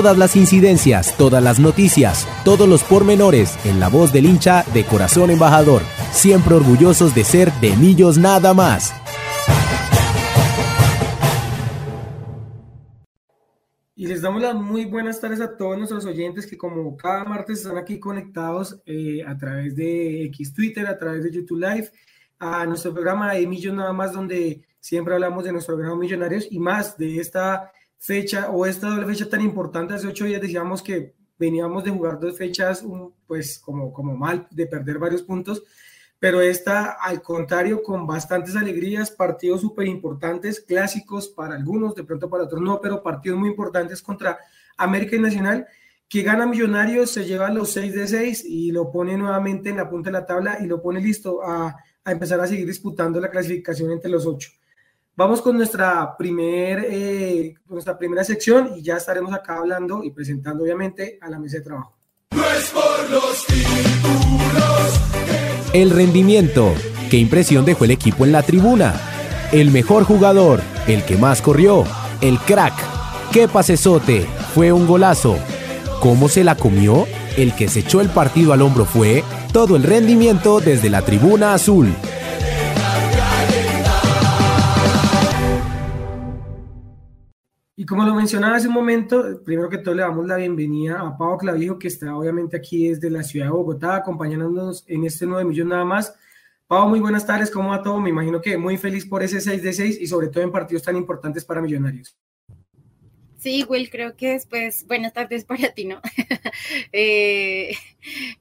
Todas las incidencias, todas las noticias, todos los pormenores en la voz del hincha de Corazón Embajador. Siempre orgullosos de ser de Millos nada más. Y les damos las muy buenas tardes a todos nuestros oyentes que como cada martes están aquí conectados eh, a través de X Twitter, a través de YouTube Live, a nuestro programa de Millos nada más donde siempre hablamos de nuestro programa Millonarios y más de esta fecha o esta doble fecha tan importante, hace ocho días decíamos que veníamos de jugar dos fechas, pues como, como mal, de perder varios puntos, pero esta al contrario, con bastantes alegrías, partidos súper importantes, clásicos para algunos, de pronto para otros no, pero partidos muy importantes contra América y Nacional, que gana Millonarios, se lleva los 6 de 6 y lo pone nuevamente en la punta de la tabla y lo pone listo a, a empezar a seguir disputando la clasificación entre los ocho. Vamos con nuestra, primer, eh, nuestra primera sección y ya estaremos acá hablando y presentando obviamente a la mesa de trabajo. El rendimiento. ¿Qué impresión dejó el equipo en la tribuna? El mejor jugador, el que más corrió, el crack. ¿Qué pasesote? Fue un golazo. ¿Cómo se la comió? El que se echó el partido al hombro fue todo el rendimiento desde la tribuna azul. Y como lo mencionaba hace un momento, primero que todo le damos la bienvenida a Pablo Clavijo, que está obviamente aquí desde la ciudad de Bogotá, acompañándonos en este 9 millón nada más. Pablo, muy buenas tardes, ¿cómo va todo? Me imagino que muy feliz por ese 6 de 6 y sobre todo en partidos tan importantes para Millonarios. Sí, Will, creo que después, buenas tardes para ti, ¿no? eh,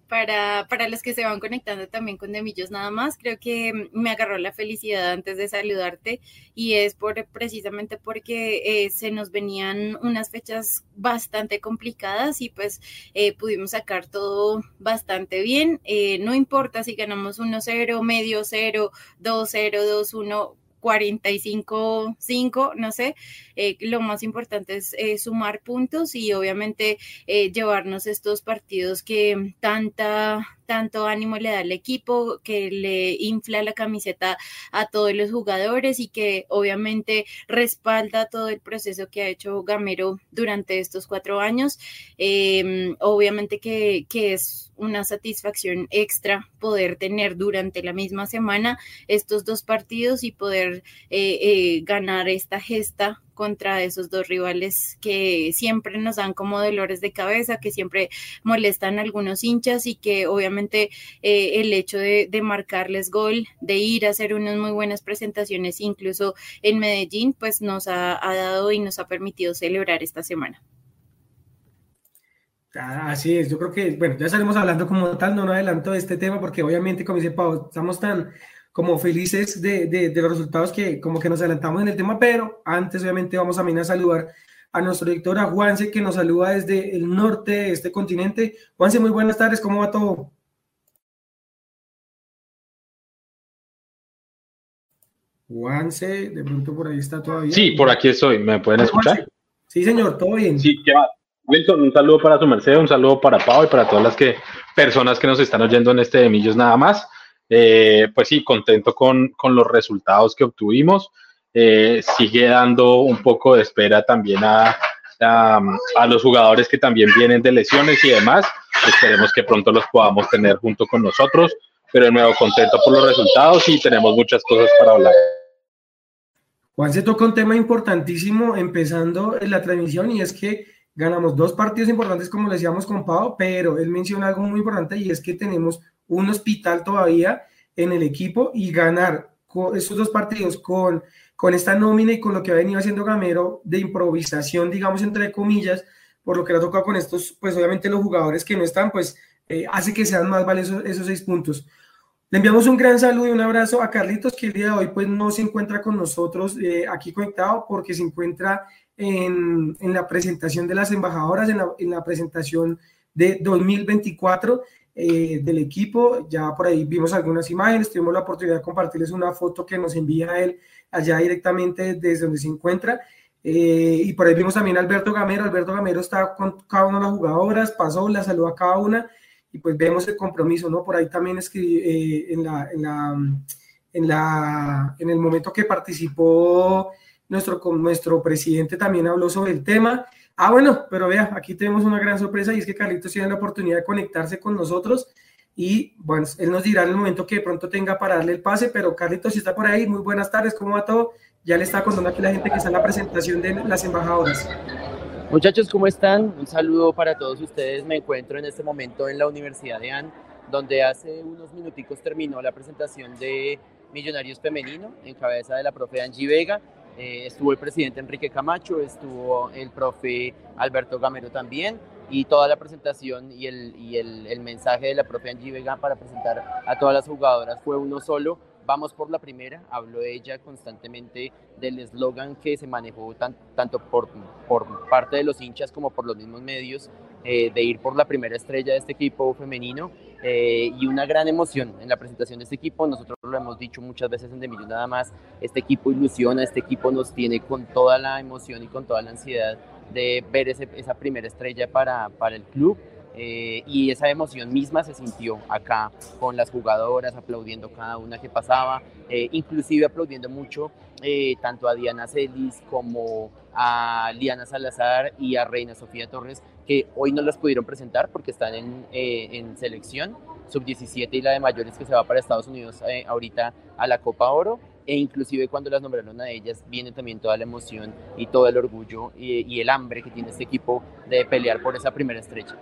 para, para los que se van conectando también con Demillos nada más, creo que me agarró la felicidad antes de saludarte y es por precisamente porque eh, se nos venían unas fechas bastante complicadas y pues eh, pudimos sacar todo bastante bien. Eh, no importa si ganamos 1-0, medio 0, 2-0, 2-1 45, 5, no sé. Eh, lo más importante es eh, sumar puntos y obviamente eh, llevarnos estos partidos que tanta tanto ánimo le da al equipo, que le infla la camiseta a todos los jugadores y que obviamente respalda todo el proceso que ha hecho Gamero durante estos cuatro años. Em, obviamente que, que es una satisfacción extra poder tener durante la misma semana estos dos partidos y poder eh, eh, ganar esta gesta contra esos dos rivales que siempre nos dan como dolores de cabeza, que siempre molestan a algunos hinchas y que obviamente eh, el hecho de, marcarles gol, de ir a hacer unas muy buenas presentaciones, incluso en Medellín, pues nos ha, dado y nos ha permitido celebrar esta semana. Ah, así es, yo creo que, bueno, ya estaremos hablando como tal, no, no adelanto de este tema, porque obviamente, como dice Pau, estamos tan como felices de, de, los resultados que como que nos adelantamos en el tema, pero antes obviamente vamos a, a saludar a nuestro director, a Juanse, que nos saluda desde el norte de este continente. Juanse, muy buenas tardes, ¿cómo va todo? Juanse, de pronto por ahí está todavía. Sí, por aquí estoy, ¿me pueden escuchar? Sí, señor, todo bien. Sí, ¿qué va? Wilson, un saludo para su merced, un saludo para Pau y para todas las que, personas que nos están oyendo en este de Millos nada más. Eh, pues sí, contento con, los resultados que obtuvimos. Eh, sigue dando un poco de espera también a, a los jugadores que también vienen de lesiones y demás. Esperemos que pronto los podamos tener junto con nosotros, pero de nuevo contento por los resultados y tenemos muchas cosas para hablar. Juan se toca un tema importantísimo empezando en la transmisión y es que ganamos dos partidos importantes como le decíamos con Pau, pero él menciona algo muy importante y es que tenemos un hospital todavía en el equipo y ganar esos dos partidos con, con esta nómina y con lo que ha venido haciendo Gamero de improvisación, digamos, entre comillas, por lo que le ha tocado con estos, pues obviamente los jugadores que no están, pues eh, hace que sean más valiosos esos seis puntos. Le enviamos un gran saludo y un abrazo a Carlitos, que el día de hoy pues no se encuentra con nosotros eh, aquí conectado porque se encuentra en, en, la presentación de las embajadoras, en la, en la presentación de 2024 eh, del equipo. Ya por ahí vimos algunas imágenes, tuvimos la oportunidad de compartirles una foto que nos envía él allá directamente desde donde se encuentra. Eh, y por ahí vimos también a Alberto Gamero. Alberto Gamero está con cada una de las jugadoras, pasó, la saludó a cada una y pues vemos el compromiso, ¿no? Por ahí también escribí eh, en, la, en, la, en, el momento que participó nuestro, nuestro presidente también habló sobre el tema. Ah, bueno, pero vea, aquí tenemos una gran sorpresa y es que Carlitos tiene la oportunidad de conectarse con nosotros y bueno, él nos dirá en el momento que de pronto tenga para darle el pase, pero Carlitos, si está por ahí, muy buenas tardes, ¿cómo va todo? Ya le está contando aquí la gente que está en la presentación de las embajadoras. Muchachos, ¿cómo están? Un saludo para todos ustedes. Me encuentro en este momento en la Universidad de AN, donde hace unos minuticos terminó la presentación de Millonarios Femenino en cabeza de la profe Angie Vega. Eh, estuvo el presidente Enrique Camacho, estuvo el profe Alberto Gamero también y toda la presentación y el, y el, mensaje de la profe Angie Vega para presentar a todas las jugadoras fue uno solo. Vamos por la primera, habló ella constantemente del eslogan que se manejó tanto por, por parte de los hinchas como por los mismos medios, eh, de ir por la primera estrella de este equipo femenino eh, y una gran emoción en la presentación de este equipo. Nosotros lo hemos dicho muchas veces en De Millón nada más, este equipo ilusiona, este equipo nos tiene con toda la emoción y con toda la ansiedad de ver ese, esa primera estrella para, para el club. Eh, y esa emoción misma se sintió acá con las jugadoras aplaudiendo cada una que pasaba, eh, inclusive aplaudiendo mucho tanto a Diana Celis como a Liana Salazar y a Reina Sofía Torres, que hoy no las pudieron presentar porque están en, en selección sub-17 y la de mayores que se va para Estados Unidos ahorita a la Copa Oro e inclusive cuando las nombraron a ellas viene también toda la emoción y todo el orgullo y, y el hambre que tiene este equipo de pelear por esa primera estrecha.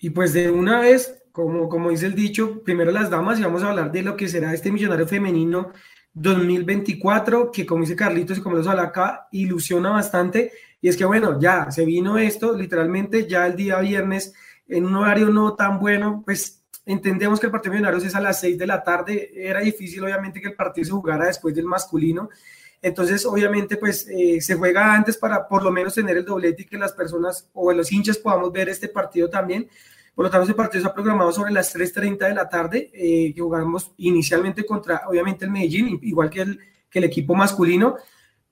Y pues de una vez, como, como dice el dicho, primero las damas y vamos a hablar de lo que será este millonario femenino 2024, que como dice Carlitos y como lo habla acá, ilusiona bastante. Y es que bueno, ya se vino esto, literalmente ya el día viernes en un horario no tan bueno, pues entendemos que el partido de millonarios es a las 6 de la tarde, era difícil obviamente que el partido se jugara después del masculino, entonces, obviamente, pues eh, se juega antes para por lo menos tener el doblete y que las personas o los hinchas podamos ver este partido también. Por lo tanto, este partido está programado sobre las 3.30 de la tarde, eh, que jugamos inicialmente contra, obviamente, el Medellín, igual que el, que el equipo masculino,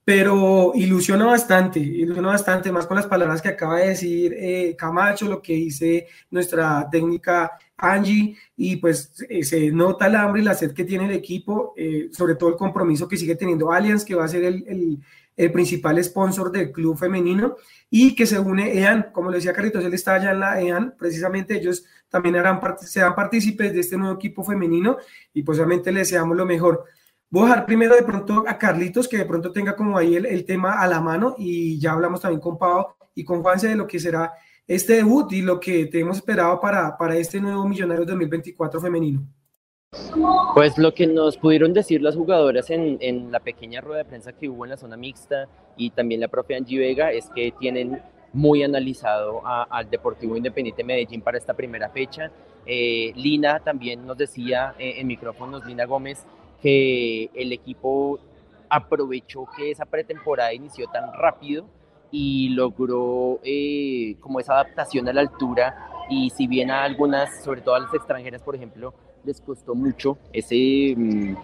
pero ilusiona bastante, ilusiona bastante, más con las palabras que acaba de decir eh, Camacho, lo que dice nuestra técnica Angie, y pues eh, se nota el hambre y la sed que tiene el equipo, eh, sobre todo el compromiso que sigue teniendo Allianz, que va a ser el, el, el, principal sponsor del club femenino, y que se une EAN, como le decía Carlitos, él está allá en la EAN, precisamente ellos también harán, serán partícipes de este nuevo equipo femenino, y pues obviamente le deseamos lo mejor. Voy a dejar primero de pronto a Carlitos, que de pronto tenga como ahí el, tema a la mano y ya hablamos también con Pau y con Juanse de lo que será este debut y lo que tenemos esperado para, para este nuevo Millonario 2024 femenino. Pues lo que nos pudieron decir las jugadoras en, en, la pequeña rueda de prensa que hubo en la zona mixta y también la propia Angie Vega es que tienen muy analizado al Deportivo Independiente Medellín para esta primera fecha. Eh, Lina también nos decía eh, en micrófonos, Lina Gómez, que el equipo aprovechó que esa pretemporada inició tan rápido y logró eh, como esa adaptación a la altura. Y si bien a algunas, sobre todo a las extranjeras, por ejemplo, les costó mucho ese, mm,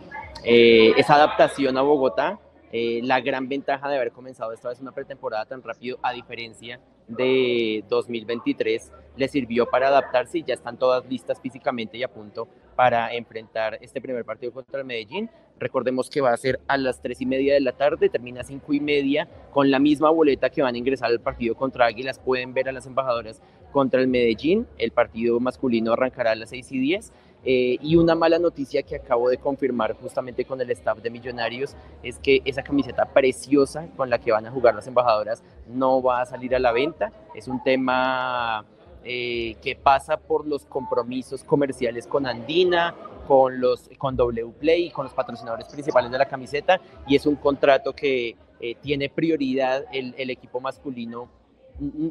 eh, esa adaptación a Bogotá, eh, la gran ventaja de haber comenzado esta vez una pretemporada tan rápido, a diferencia de 2023, le sirvió para adaptarse y ya están todas listas físicamente y a punto para enfrentar este primer partido contra el Medellín. Recordemos que va a ser a las tres y media de la tarde, termina a cinco y media, con la misma boleta que van a ingresar al partido contra Águilas. Pueden ver a las embajadoras contra el Medellín. El partido masculino arrancará a las seis y diez eh, y una mala noticia que acabo de confirmar justamente con el staff de Millonarios es que esa camiseta preciosa con la que van a jugar las embajadoras no va a salir a la venta. Es un tema eh, que pasa por los compromisos comerciales con Andina, con, los, con W Play, con los patrocinadores principales de la camiseta y es un contrato que eh, tiene prioridad el, el equipo masculino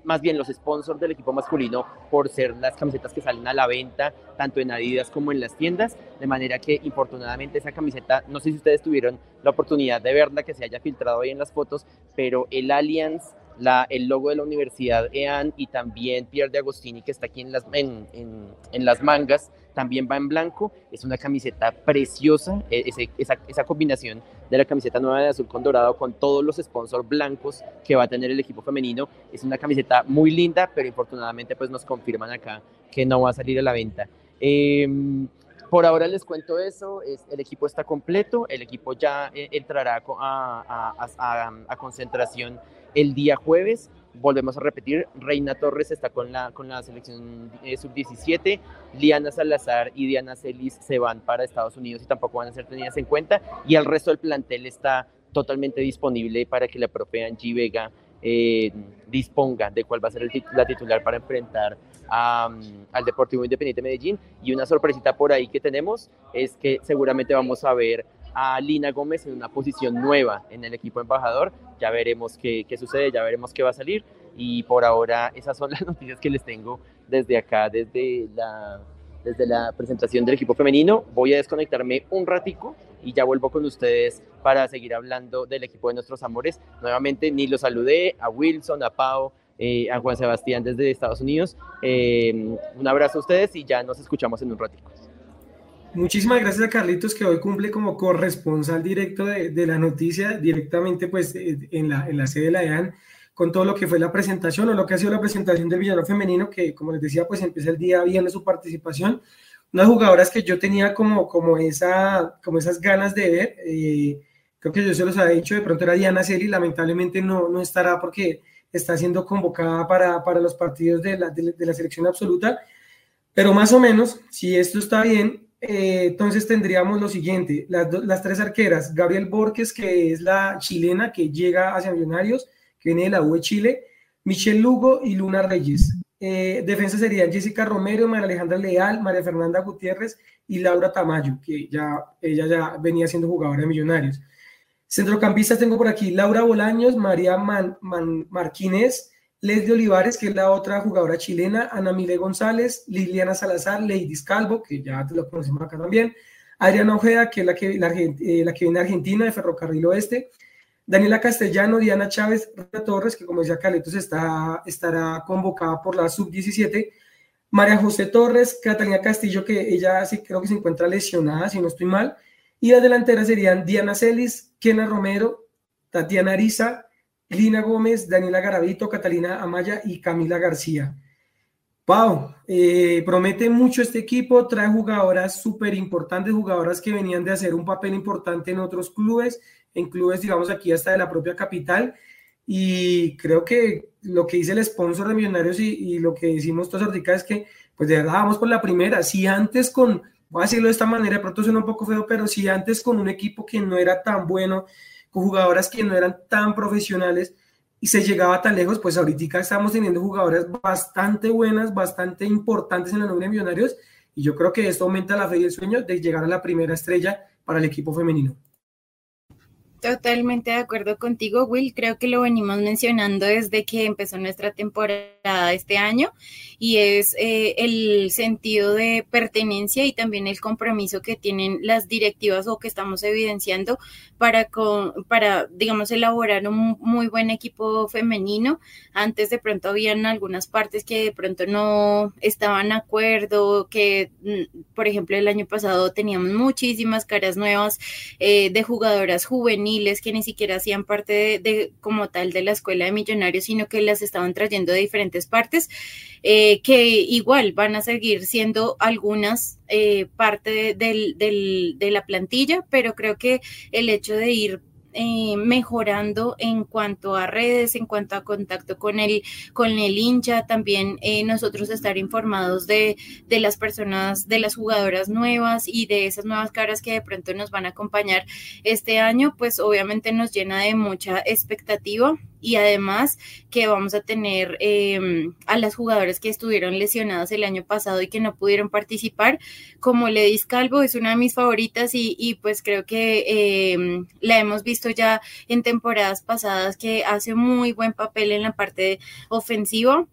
más bien los sponsors del equipo masculino por ser las camisetas que salen a la venta tanto en Adidas como en las tiendas, de manera que infortunadamente esa camiseta, no sé si ustedes tuvieron la oportunidad de verla, que se haya filtrado ahí en las fotos, pero el Allianz la, el logo de la Universidad EAN y también Pierre de Agostini, que está aquí en las, en, en, las mangas, también va en blanco. Es una camiseta preciosa, e, esa, esa, combinación de la camiseta nueva de azul con dorado con todos los sponsors blancos que va a tener el equipo femenino. Es una camiseta muy linda, pero infortunadamente pues nos confirman acá que no va a salir a la venta. Em, por ahora les cuento eso, es, el equipo está completo, el equipo ya eh, entrará a, a, a concentración el día jueves. Volvemos a repetir, Reina Torres está con la, con la selección eh, sub-17, Liana Salazar y Diana Celis se van para Estados Unidos y tampoco van a ser tenidas en cuenta, y el resto del plantel está totalmente disponible para que la profe Angie Vega eh, disponga de cuál va a ser la titular para enfrentar al Deportivo Independiente Medellín. Y una sorpresita por ahí que tenemos es que seguramente vamos a ver a Lina Gómez en una posición nueva en el equipo embajador. Ya veremos qué, qué, sucede, ya veremos qué va a salir. Y por ahora esas son las noticias que les tengo desde acá, desde la, desde la presentación del equipo femenino. Voy a desconectarme un ratico y ya vuelvo con ustedes para seguir hablando del equipo de nuestros amores. Nuevamente ni los saludé, a Wilson, a Pau, eh, a Juan Sebastián desde Estados Unidos. Eh, un abrazo a ustedes y ya nos escuchamos en un ratico. Muchísimas gracias a Carlitos que hoy cumple como corresponsal directo de, de la noticia directamente pues eh, en la, en la sede de la EAN con todo lo que fue la presentación o lo que ha sido la presentación del Villarreal femenino que como les decía pues empieza el día bien su participación. Unas jugadoras que yo tenía como, como, esa, como esas ganas de ver eh, creo que yo se los había dicho de pronto era Diana Celi lamentablemente no, no estará porque está siendo convocada para, para los partidos de la, de la selección absoluta pero más o menos si esto está bien eh, entonces tendríamos lo siguiente, las, las, tres arqueras, Gabriel Borges, que es la chilena que llega hacia Millonarios, que viene de la UE Chile, Michelle Lugo y Luna Reyes. Eh, defensa serían Jessica Romero, María Alejandra Leal, María Fernanda Gutiérrez y Laura Tamayo, que ya, ella ya venía siendo jugadora de Millonarios. Centrocampistas tengo por aquí Laura Bolaños, María Man, Marquínez, Leslie Olivares, que es la otra jugadora chilena, Ana Mile González, Liliana Salazar, Lady Calvo, que ya te lo conocemos acá también, Adriana Ojeda, que es la que, la, eh, la que viene de Argentina, de Ferrocarril Oeste, Daniela Castellano, Diana Chávez, Torres, que como decía Carlitos, está, estará convocada por la sub-17, María José Torres, Catalina Castillo, que ella sí creo que se encuentra lesionada, si no estoy mal, y las delanteras serían Diana Celis, Kena Romero, Tatiana Ariza, Lina Gómez, Daniela Garavito, Catalina Amaya y Camila García. Pau, eh, promete mucho este equipo, trae jugadoras súper importantes, jugadoras que venían de hacer un papel importante en otros clubes, en clubes, digamos, aquí hasta de la propia capital. Y creo que lo que dice el sponsor de Millonarios y, lo que decimos todos ahorita es que, pues de verdad, vamos por la primera. Si antes con, voy a decirlo de esta manera, de pronto suena un poco feo, pero si antes con un equipo que no era tan bueno, con jugadoras que no eran tan profesionales y se llegaba tan lejos, pues ahorita estamos teniendo jugadoras bastante buenas, bastante importantes en la nómina de Millonarios y yo creo que esto aumenta la fe y el sueño de llegar a la primera estrella para el equipo femenino. Totalmente de acuerdo contigo, Will. Creo que lo venimos mencionando desde que empezó nuestra temporada este año y es eh, el sentido de pertenencia y también el compromiso que tienen las directivas o que estamos evidenciando para, con, para digamos, elaborar un muy buen equipo femenino. Antes de pronto habían algunas partes que de pronto no estaban de acuerdo, que mm, por ejemplo el año pasado teníamos muchísimas caras nuevas eh, de jugadoras juveniles que ni siquiera hacían parte de, como tal de la escuela de millonarios, sino que las estaban trayendo de diferentes partes, eh, que igual van a seguir siendo algunas eh, parte de la plantilla, pero creo que el hecho de ir eh, mejorando en cuanto a redes, en cuanto a contacto con el, con el hincha, también eh, nosotros estar informados de, de, las personas, de las jugadoras nuevas y de esas nuevas caras que de pronto nos van a acompañar este año, pues obviamente nos llena de mucha expectativa y además que vamos a tener em, a las jugadoras que estuvieron lesionadas el año pasado y que no pudieron participar, como Ledis Calvo es una de mis favoritas y, y pues creo que em, la hemos visto ya en temporadas pasadas que hace muy buen papel en la parte ofensiva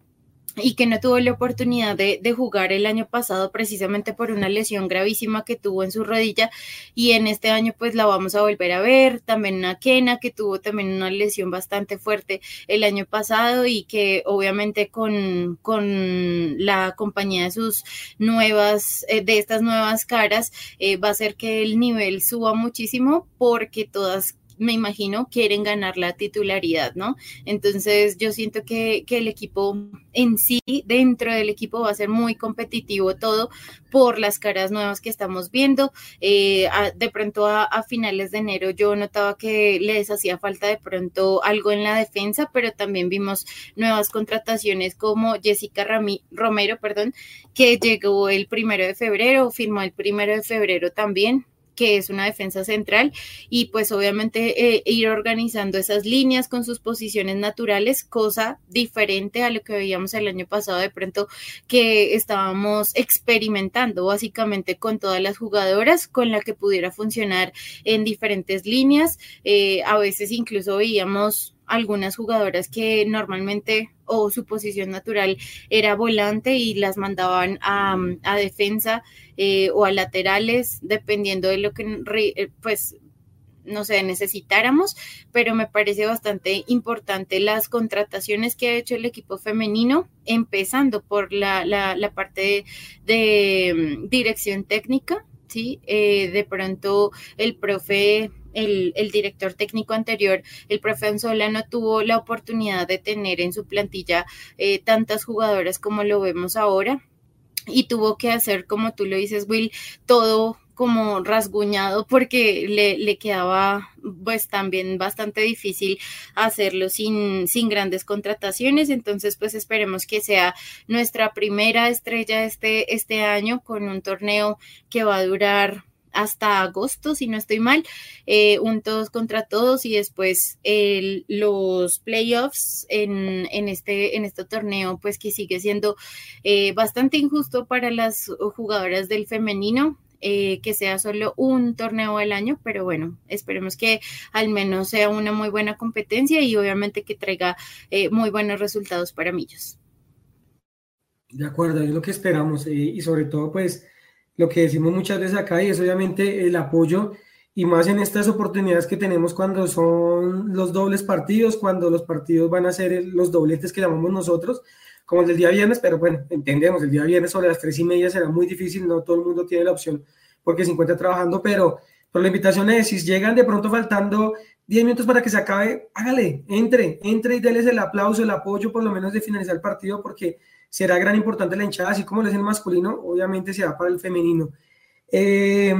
y que no tuvo la oportunidad de, jugar el año pasado precisamente por una lesión gravísima que tuvo en su rodilla. Y en este año pues la vamos a volver a ver, también a Kena que tuvo también una lesión bastante fuerte el año pasado y que obviamente con, con la compañía de sus nuevas, eh, de estas nuevas caras eh, va a hacer que el nivel suba muchísimo porque todas me imagino, quieren ganar la titularidad, ¿no? Entonces yo siento que, el equipo en sí, dentro del equipo va a ser muy competitivo todo por las caras nuevas que estamos viendo. Eh, de pronto a, finales de enero yo notaba que les hacía falta de pronto algo en la defensa, pero también vimos nuevas contrataciones como Jessica Romero, perdón, que llegó el primero de febrero, firmó el primero de febrero también que es una defensa central, y pues obviamente eh, ir organizando esas líneas con sus posiciones naturales, cosa diferente a lo que veíamos el año pasado de pronto que estábamos experimentando básicamente con todas las jugadoras, con la que pudiera funcionar en diferentes líneas, eh, a veces incluso veíamos algunas jugadoras que normalmente o su posición natural era volante y las mandaban a, defensa eh, o a laterales, dependiendo de lo que, eh, pues, no sé, necesitáramos, pero me parece bastante importante las contrataciones que ha hecho el equipo femenino, empezando por la, la, parte de, mm, dirección técnica, ¿sí? Eh, de pronto el profe el, director técnico anterior, el profe Anzola, no tuvo la oportunidad de tener en su plantilla eh, tantas jugadoras como lo vemos ahora y tuvo que hacer, como tú lo dices, Will, todo como rasguñado porque le, le, quedaba pues también bastante difícil hacerlo sin, sin grandes contrataciones. Entonces pues esperemos que sea nuestra primera estrella este, este año con un torneo que va a durar hasta agosto, si no estoy mal, eh, un todos contra todos y después los playoffs en, en, este, en este torneo, pues que sigue siendo eh, bastante injusto para las jugadoras del femenino. Eh, que sea solo un torneo al año, pero bueno, esperemos que al menos sea una muy buena competencia y obviamente que traiga muy buenos resultados para Millos. De acuerdo, es lo que esperamos y sobre todo pues lo que decimos muchas veces acá y es obviamente el apoyo y más en estas oportunidades que tenemos cuando son los dobles partidos, cuando los partidos van a ser los dobletes que llamamos nosotros, como el del día viernes, pero bueno, entendemos, el día viernes sobre las tres y media será muy difícil, no todo el mundo tiene la opción porque se encuentra trabajando, pero por la invitación es, si llegan de pronto faltando 10 minutos para que se acabe, hágale, entre, entre y déles el aplauso, el apoyo por lo menos de finalizar el partido, porque será gran importante la hinchada, así como lo es el masculino, obviamente será para el femenino. Eh,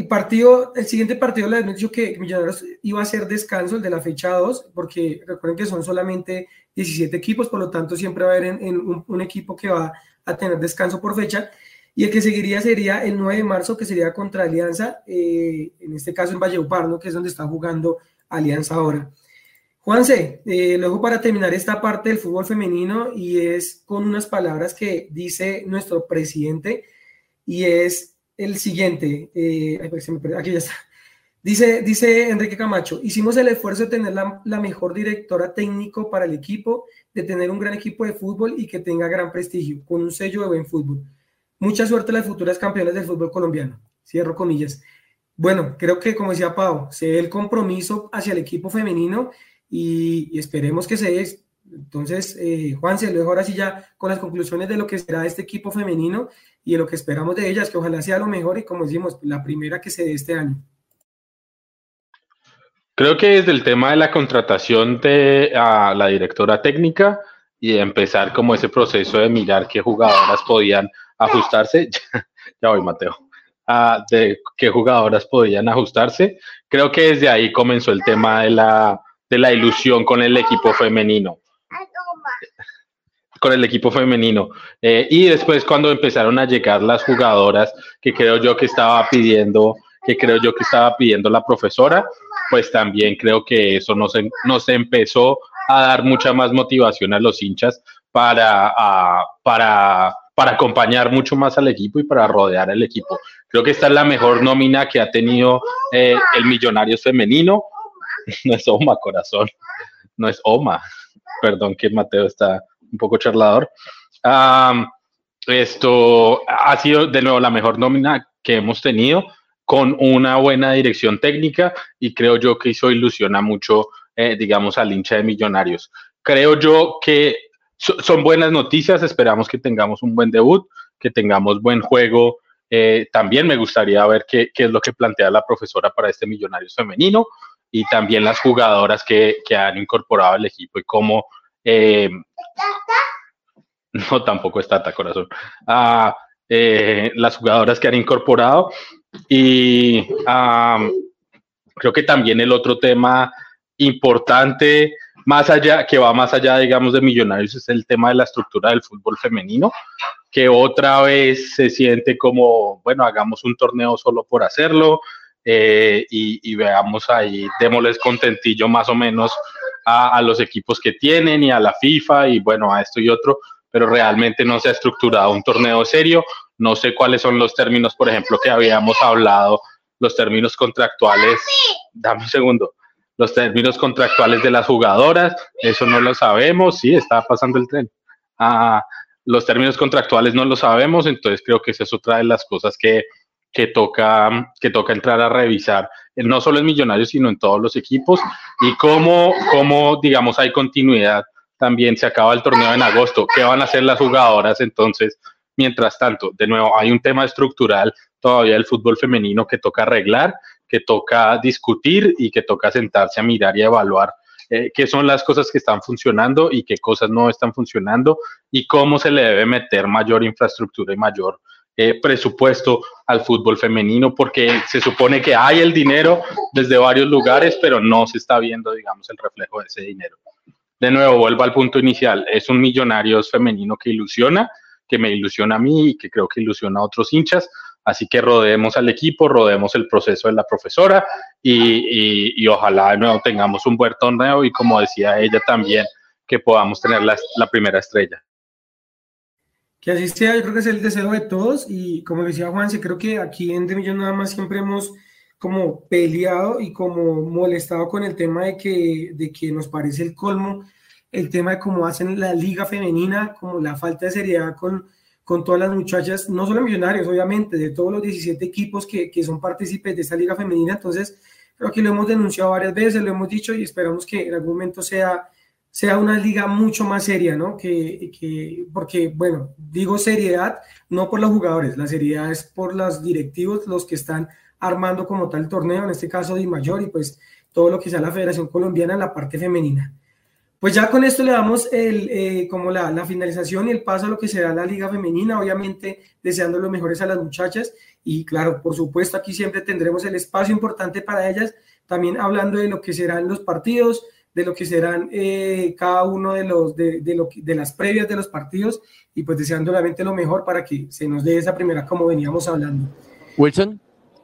el partido, el siguiente partido le dicho que Millonarios iba a ser descanso, el de la fecha 2, porque recuerden que son solamente 17 equipos, por lo tanto siempre va a haber en, un, equipo que va a tener descanso por fecha. Y el que seguiría sería el 9 de marzo, que sería contra Alianza, eh, en este caso en Valleupar, que es donde está jugando Alianza ahora. Juanse, eh, luego para terminar esta parte del fútbol femenino y es con unas palabras que dice nuestro presidente y es el siguiente, eh, pues, aquí ya está. Dice, dice Enrique Camacho, hicimos el esfuerzo de tener la, la, mejor directora técnico para el equipo, de tener un gran equipo de fútbol y que tenga gran prestigio, con un sello de buen fútbol. Mucha suerte a las futuras campeonas del fútbol colombiano. Cierro comillas. Bueno, creo que como decía Pau, se ve el compromiso hacia el equipo femenino y, esperemos que se dé. Entonces, eh, Juan, se lo dejo ahora sí ya con las conclusiones de lo que será este equipo femenino y de lo que esperamos de ellas, que ojalá sea lo mejor y como decimos, la primera que se dé este año. Creo que desde el tema de la contratación de a la directora técnica y empezar como ese proceso de mirar qué jugadoras podían ajustarse, ya voy Mateo, de qué jugadoras podían ajustarse, creo que desde ahí comenzó el tema de la, de la ilusión con el equipo femenino con el equipo femenino. Eh, y después cuando empezaron a llegar las jugadoras que creo yo que estaba pidiendo, que creo yo que estaba pidiendo la profesora, pues también creo que eso nos, nos empezó a dar mucha más motivación a los hinchas para acompañar mucho más al equipo y para rodear al equipo. Creo que esta es la mejor nómina que ha tenido eh, el Millonarios femenino. No es Oma, corazón. No es Oma. Perdón que Mateo está un poco charlador. esto ha sido de nuevo la mejor nómina que hemos tenido con una buena dirección técnica y creo yo que eso ilusiona mucho, eh, digamos, al hincha de Millonarios. Creo yo que son buenas noticias, esperamos que tengamos un buen debut, que tengamos buen juego. Eh, también me gustaría ver qué, qué, es lo que plantea la profesora para este Millonarios femenino y también las jugadoras que, que han incorporado al equipo y cómo eh, no, tampoco está Tata Corazón. Ah, eh, las jugadoras que han incorporado. Y creo que también el otro tema importante, más allá, que va más allá, digamos, de Millonarios, es el tema de la estructura del fútbol femenino, que otra vez se siente como, bueno, hagamos un torneo solo por hacerlo. Eh, y, y, veamos ahí, démosles contentillo más o menos a, los equipos que tienen y a la FIFA y bueno, a esto y otro, pero realmente no se ha estructurado un torneo serio. No sé cuáles son los términos, por ejemplo, que habíamos hablado, los términos contractuales. Dame un segundo. Los términos contractuales de las jugadoras, eso no lo sabemos. Sí, está pasando el tren. Ah, los términos contractuales no lo sabemos, entonces creo que esa es otra de las cosas que, que toca, que toca entrar a revisar, eh, no solo en Millonarios, sino en todos los equipos, y cómo, cómo, digamos, hay continuidad. También se acaba el torneo en agosto. ¿Qué van a hacer las jugadoras entonces? Mientras tanto, de nuevo, hay un tema estructural todavía del fútbol femenino que toca arreglar, que toca discutir y que toca sentarse a mirar y evaluar eh, qué son las cosas que están funcionando y qué cosas no están funcionando y cómo se le debe meter mayor infraestructura y mayor eh, presupuesto al fútbol femenino, porque se supone que hay el dinero desde varios lugares, pero no se está viendo, digamos, el reflejo de ese dinero. De nuevo, vuelvo al punto inicial, es un millonarios femenino que ilusiona, que me ilusiona a mí y que creo que ilusiona a otros hinchas, así que rodeemos al equipo, rodeemos el proceso de la profesora y, ojalá de nuevo tengamos un buen torneo y como decía ella también, que podamos tener la, la primera estrella. Que así sea, yo creo que es el deseo de todos y como decía Juan, creo que aquí en De Millón nada más siempre hemos como peleado y como molestado con el tema de que, de que nos parece el colmo, el tema de cómo hacen la liga femenina, como la falta de seriedad con, con todas las muchachas, no solo millonarios, obviamente, de todos los 17 equipos que, que son partícipes de esta liga femenina. Entonces, creo que lo hemos denunciado varias veces, lo hemos dicho y esperamos que en algún momento sea sea una liga mucho más seria, ¿no? Que, que, porque, bueno, digo seriedad, no por los jugadores, la seriedad es por los directivos, los que están armando como tal torneo, en este caso Di Mayor, y pues todo lo que sea la Federación Colombiana en la parte femenina. Pues ya con esto le damos el, eh, como la, la, finalización y el paso a lo que será la liga femenina, obviamente deseando lo mejores a las muchachas y claro, por supuesto aquí siempre tendremos el espacio importante para ellas, también hablando de lo que serán los partidos, de lo que serán eh, cada uno de, los, de, de, lo, de las previas de los partidos y pues deseando realmente lo mejor para que se nos dé esa primera como veníamos hablando. Wilson.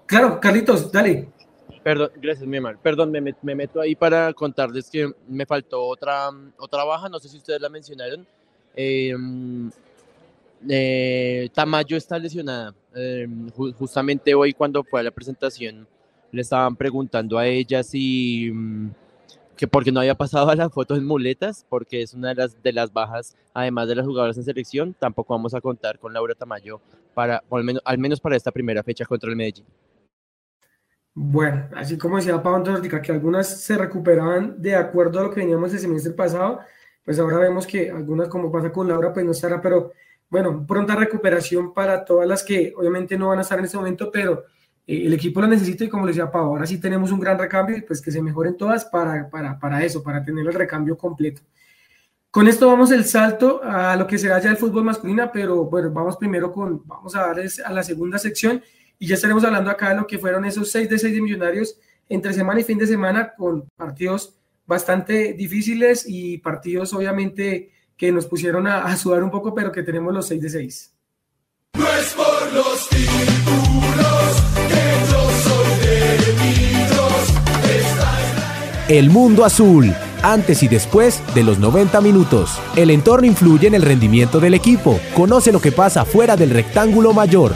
Claro, Carlitos, dale. Perdón, gracias, mi mal. Perdón, me, me, meto ahí para contarles que me faltó otra, otra baja, no sé si ustedes la mencionaron. Em, eh, Tamayo está lesionada. Em, justamente hoy cuando fue a la presentación le estaban preguntando a ella si... Que porque no había pasado a la foto en muletas, porque es una de las, de las bajas, además de las jugadoras en selección, tampoco vamos a contar con Laura Tamayo para, al menos, al menos para esta primera fecha contra el Medellín. Bueno, así como decía Pablo Antonio, que algunas se recuperaban de acuerdo a lo que veníamos el semestre pasado, pues ahora vemos que algunas, como pasa con Laura, pues no estará, pero bueno, pronta recuperación para todas las que obviamente no van a estar en este momento, pero eh, el equipo lo necesita y como le decía ahora sí tenemos un gran recambio y pues que se mejoren todas para, para, para eso, para tener el recambio completo. Con esto vamos el salto a lo que será ya el fútbol masculino, pero bueno, vamos primero con, vamos a dar a la segunda sección y ya estaremos hablando acá de lo que fueron esos 6 de 6 de millonarios entre semana y fin de semana con partidos bastante difíciles y partidos obviamente que nos pusieron a, a sudar un poco, pero que tenemos los 6 de 6. No es por los títulos El mundo azul antes y después de los 90 minutos. El entorno influye en el rendimiento del equipo. Conoce lo que pasa fuera del rectángulo mayor.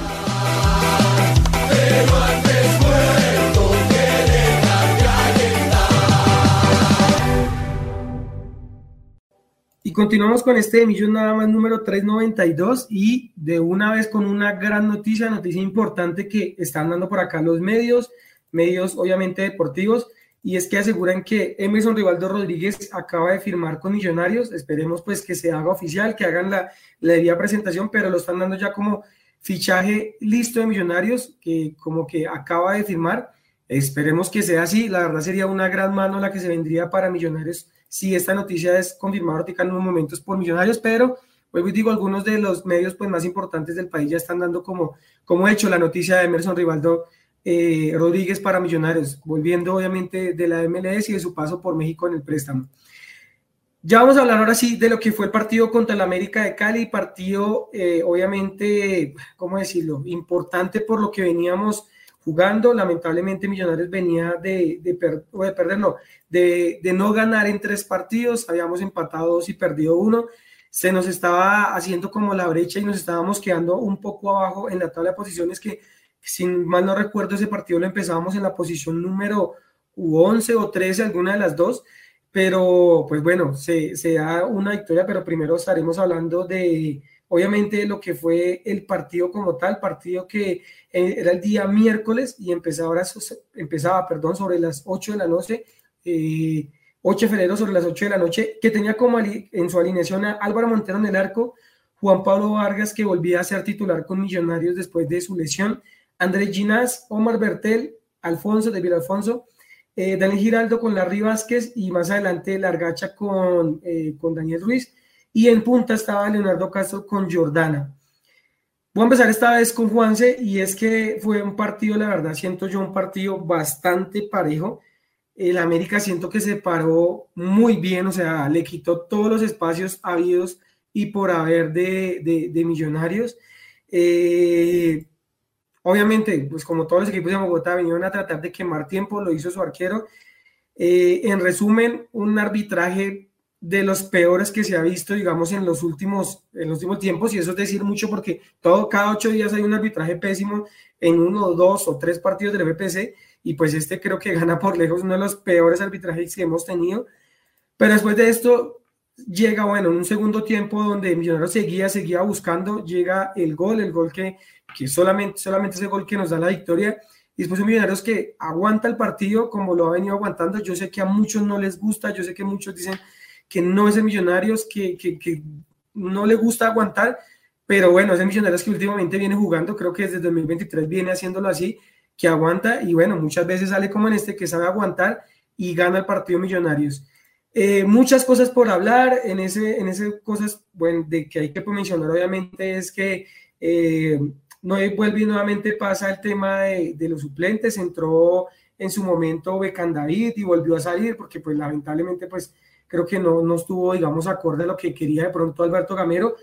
Y continuamos con este millón nada más número 392 y de una vez con una gran noticia, noticia importante que están dando por acá los medios, medios obviamente deportivos y es que aseguran que Emerson Rivaldo Rodríguez acaba de firmar con Millonarios. Esperemos pues que se haga oficial, que hagan la, la debida presentación, pero lo están dando ya como fichaje listo de Millonarios, que como que acaba de firmar. Esperemos que sea así. La verdad sería una gran mano la que se vendría para Millonarios si esta noticia es confirmada en unos momentos por Millonarios, pero hoy digo, algunos de los medios pues, más importantes del país ya están dando como, como hecho la noticia de Emerson Rivaldo eh, Rodríguez para Millonarios, volviendo obviamente de la MLS y de su paso por México en el préstamo. Ya vamos a hablar ahora sí de lo que fue el partido contra el América de Cali, partido eh, obviamente, ¿cómo decirlo? Importante por lo que veníamos jugando. Lamentablemente Millonarios venía de, de, de perder, no, de, no ganar en tres partidos, habíamos empatado dos y perdido uno. Se nos estaba haciendo como la brecha y nos estábamos quedando un poco abajo en la tabla de posiciones que sin mal no recuerdo, ese partido lo empezábamos en la posición número 11 o 13, alguna de las dos, pero pues bueno, se, se da una victoria, pero primero estaremos hablando de, obviamente, lo que fue el partido como tal, partido que eh, era el día miércoles y empezaba, empezaba perdón, sobre las 8 de la noche, eh, 8 de febrero sobre las 8 de la noche, que tenía como en su alineación a Álvaro Montero en el arco, Juan Pablo Vargas, que volvía a ser titular con Millonarios después de su lesión, Andrés Ginás, Omar Bertel, Alfonso de Villalfonso, eh, Daniel Giraldo con Larry Vázquez y más adelante Largacha con, eh, con Daniel Ruiz. Y en punta estaba Leonardo Castro con Jordana. Voy a empezar esta vez con Juanse y es que fue un partido, la verdad, siento yo un partido bastante parejo. El América siento que se paró muy bien, o sea, le quitó todos los espacios habidos y por haber de, de, de millonarios. Eh, Obviamente, pues como todos los equipos de Bogotá vinieron a tratar de quemar tiempo, lo hizo su arquero. Eh, en resumen, un arbitraje de los peores que se ha visto, digamos, en los últimos, en los últimos tiempos, y eso es decir mucho porque todo, cada ocho días hay un arbitraje pésimo en uno, dos o tres partidos del FPC, y pues este creo que gana por lejos uno de los peores arbitrajes que hemos tenido. Pero después de esto llega, bueno, en un segundo tiempo donde Millonarios seguía, seguía buscando, llega el gol, el gol que que solamente, solamente ese gol que nos da la victoria. Y después un Millonarios que aguanta el partido como lo ha venido aguantando. Yo sé que a muchos no les gusta, yo sé que muchos dicen que no es el Millonarios, que, que, que no le gusta aguantar, pero bueno, es el Millonarios que últimamente viene jugando, creo que desde 2023 viene haciéndolo así, que aguanta y bueno, muchas veces sale como en este que sabe aguantar y gana el partido Millonarios. Eh, muchas cosas por hablar, en ese, en ese cosas, bueno, de que hay que mencionar obviamente es que eh, no vuelve nuevamente pasa el tema de, los suplentes, entró en su momento Becan David y volvió a salir porque pues lamentablemente pues creo que no, no estuvo digamos acorde a lo que quería de pronto Alberto Gamero,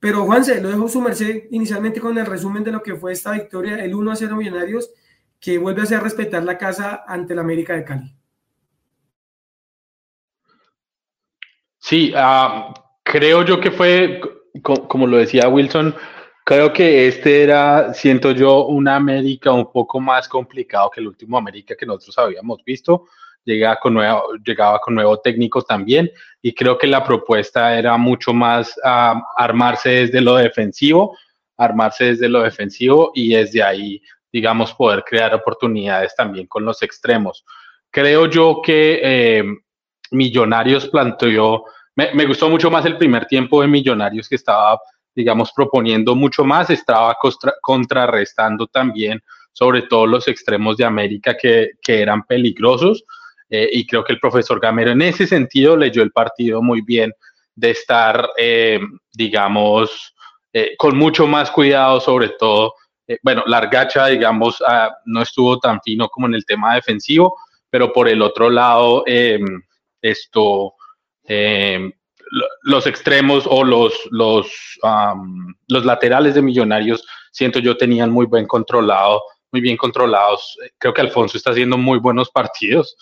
pero Juanse, lo dejo su merced inicialmente con el resumen de lo que fue esta victoria, el 1 a 0 Millonarios, que vuelve a hacer respetar la casa ante la América de Cali. Sí, ah, creo yo que fue, como lo decía Wilson, Creo que este era, siento yo, una América un poco más complicado que el último América que nosotros habíamos visto. Llegaba con nuevo, llegaba con nuevo técnico también y creo que la propuesta era mucho más armarse desde lo defensivo, armarse desde lo defensivo y desde ahí, digamos, poder crear oportunidades también con los extremos. Creo yo que eh, Millonarios planteó, me, me, gustó mucho más el primer tiempo de Millonarios que estaba digamos, proponiendo mucho más, estaba contrarrestando también sobre todo los extremos de América que, que eran peligrosos. Eh, y creo que el profesor Gamero en ese sentido leyó el partido muy bien de estar, eh, digamos, eh, con mucho más cuidado, sobre todo, bueno, Largacha, digamos, ah, no estuvo tan fino como en el tema defensivo, pero por el otro lado, esto, los extremos o los, los, los laterales de Millonarios, siento yo, tenían muy buen controlado, muy bien controlados. Creo que Alfonso está haciendo muy buenos partidos.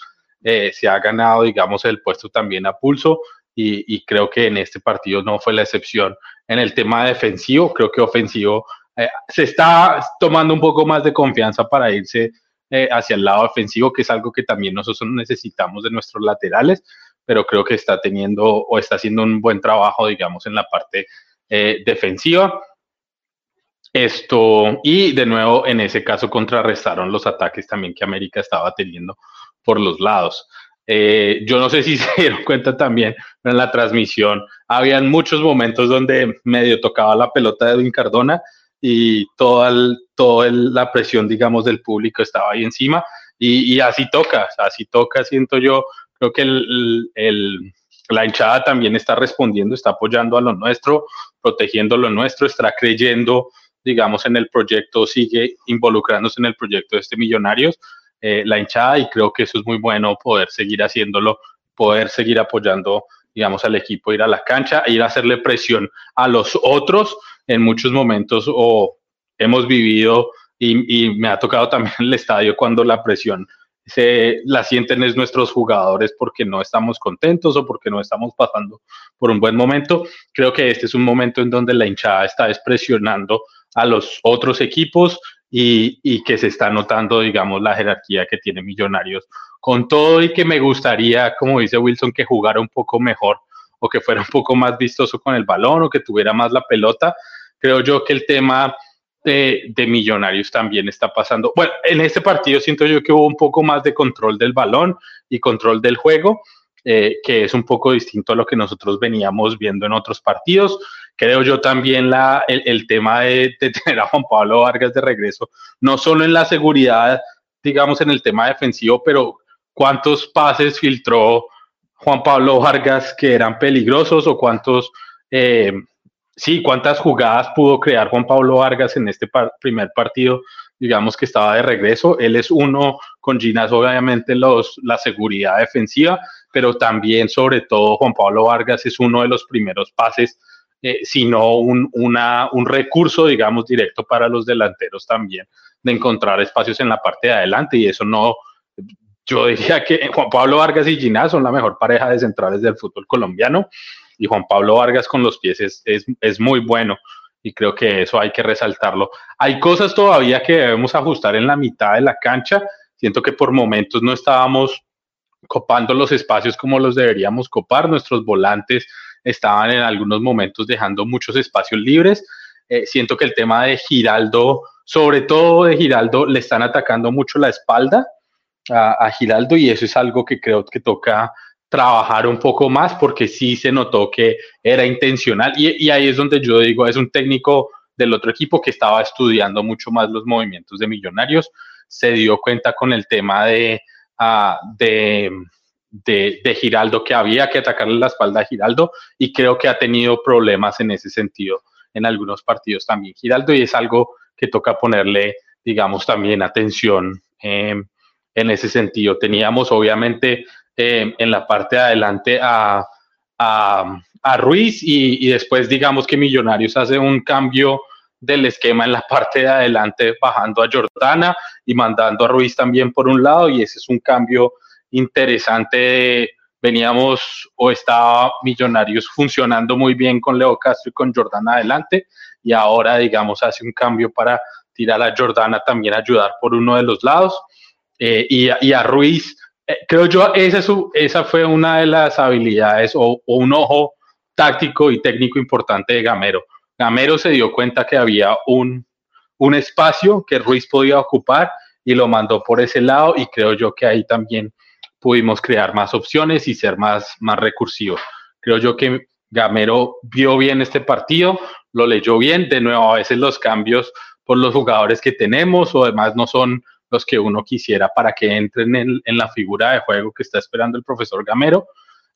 Eh, se ha ganado, digamos, el puesto también a pulso y, creo que en este partido no fue la excepción. En el tema defensivo, creo que ofensivo eh, se está tomando un poco más de confianza para irse eh, hacia el lado defensivo, que es algo que también nosotros necesitamos de nuestros laterales, pero creo que está teniendo o está haciendo un buen trabajo, digamos, en la parte defensiva. Esto, y de nuevo, en ese caso, contrarrestaron los ataques también que América estaba teniendo por los lados. Eh, yo no sé si se dieron cuenta también en la transmisión, habían muchos momentos donde medio tocaba la pelota de Edwin Cardona y toda, toda la presión, digamos, del público estaba ahí encima. Y, así toca, así toca, siento yo, creo que el, la hinchada también está respondiendo, está apoyando a lo nuestro, protegiendo lo nuestro, está creyendo, digamos, en el proyecto, sigue involucrándose en el proyecto de este Millonarios eh, la hinchada y creo que eso es muy bueno poder seguir haciéndolo, poder seguir apoyando, digamos, al equipo, ir a la cancha, e ir a hacerle presión a los otros en muchos momentos o hemos vivido y, me ha tocado también el estadio cuando la presión se la sienten es nuestros jugadores porque no estamos contentos o porque no estamos pasando por un buen momento. Creo que este es un momento en donde la hinchada está expresionando a los otros equipos y, que se está notando, digamos, la jerarquía que tiene Millonarios. Con todo y que me gustaría, como dice Wilson, que jugara un poco mejor o que fuera un poco más vistoso con el balón o que tuviera más la pelota, creo yo que el tema de, Millonarios también está pasando. Bueno, en este partido siento yo que hubo un poco más de control del balón y control del juego, eh, que es un poco distinto a lo que nosotros veníamos viendo en otros partidos creo yo también la, el, tema de, tener a Juan Pablo Vargas de regreso, no solo en la seguridad, digamos, en el tema defensivo, pero cuántos pases filtró Juan Pablo Vargas que eran peligrosos o cuántos, eh, sí, cuántas jugadas pudo crear Juan Pablo Vargas en este primer partido, digamos que estaba de regreso. Él es uno con Ginas, obviamente, los, la seguridad defensiva, pero también, sobre todo, Juan Pablo Vargas es uno de los primeros pases eh, sino un, un recurso, digamos, directo para los delanteros también, de encontrar espacios en la parte de adelante y eso no, yo diría que Juan Pablo Vargas y Ginás son la mejor pareja de centrales del fútbol colombiano y Juan Pablo Vargas con los pies es, es, es, muy bueno y creo que eso hay que resaltarlo. Hay cosas todavía que debemos ajustar en la mitad de la cancha. Siento que por momentos no estábamos copando los espacios como los deberíamos copar. Nuestros volantes estaban en algunos momentos dejando muchos espacios libres. Eh, siento que el tema de Giraldo, sobre todo de Giraldo, le están atacando mucho la espalda a, Giraldo y eso es algo que creo que toca trabajar un poco más porque sí se notó que era intencional y, ahí es donde yo digo, es un técnico del otro equipo que estaba estudiando mucho más los movimientos de millonarios, se dio cuenta con el tema de, ah, de de, Giraldo, que había que atacarle la espalda a Giraldo y creo que ha tenido problemas en ese sentido en algunos partidos también. Giraldo y es algo que toca ponerle, digamos, también atención em, en ese sentido. Teníamos obviamente em, en la parte de adelante a, a, Ruiz y, y, después digamos que Millonarios hace un cambio del esquema en la parte de adelante bajando a Jordana y mandando a Ruiz también por un lado y ese es un cambio interesante. Veníamos o estaba Millonarios funcionando muy bien con Leo Castro y con Jordana adelante y ahora, digamos, hace un cambio para tirar a Jordana también ayudar por uno de los lados eh, y, a Ruiz. Eh, creo yo, esa, su, esa fue una de las habilidades o, o un ojo táctico y técnico importante de Gamero. Gamero se dio cuenta que había un, un espacio que Ruiz podía ocupar y lo mandó por ese lado y creo yo que ahí también pudimos crear más opciones y ser más, más recursivo. Creo yo que Gamero vio bien este partido, lo leyó bien, de nuevo a veces los cambios por los jugadores que tenemos o además no son los que uno quisiera para que entren en, la figura de juego que está esperando el profesor Gamero,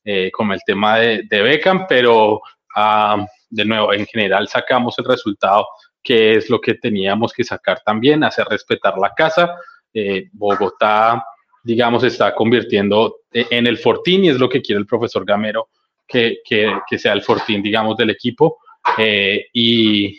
eh, como el tema de, de Beckham, pero ah, de nuevo, en general sacamos el resultado que es lo que teníamos que sacar también, hacer respetar la casa. Eh, Bogotá, digamos, está convirtiendo en el fortín y es lo que quiere el profesor Gamero, que, que, sea el fortín, digamos, del equipo. Eh, y,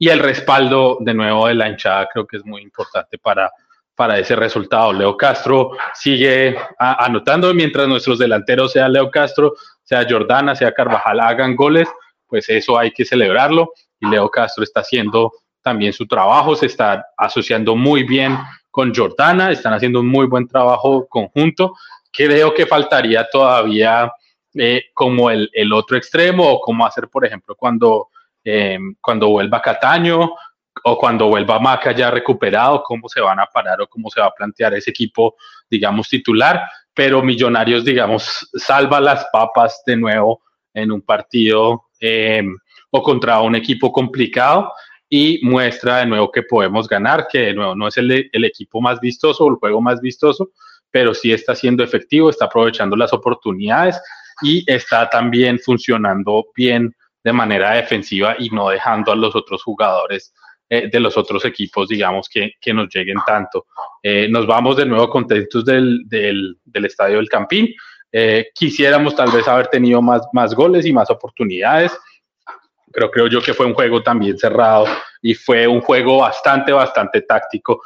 y, el respaldo de nuevo de la hinchada creo que es muy importante para, para ese resultado. Leo Castro sigue anotando mientras nuestros delanteros, sea Leo Castro, sea Jordana, sea Carvajal, hagan goles, pues eso hay que celebrarlo. Y Leo Castro está haciendo también su trabajo, se está asociando muy bien con Jordana, están haciendo un muy buen trabajo conjunto. Creo que faltaría todavía eh, como el, el, otro extremo o cómo hacer, por ejemplo, cuando, eh, cuando vuelva Cataño o cuando vuelva Maca ya recuperado, cómo se van a parar o cómo se va a plantear ese equipo, digamos, titular. Pero Millonarios, digamos, salva las papas de nuevo en un partido eh, o contra un equipo complicado y muestra de nuevo que podemos ganar, que de nuevo no es el, el equipo más vistoso o el juego más vistoso, pero sí está siendo efectivo, está aprovechando las oportunidades y está también funcionando bien de manera defensiva y no dejando a los otros jugadores eh, de los otros equipos, digamos, que, que nos lleguen tanto. Eh, nos vamos de nuevo contentos del, del, del Estadio del Campín. Eh, quisiéramos tal vez haber tenido más, más goles y más oportunidades, pero creo yo que fue un juego también cerrado y fue un juego bastante, bastante táctico.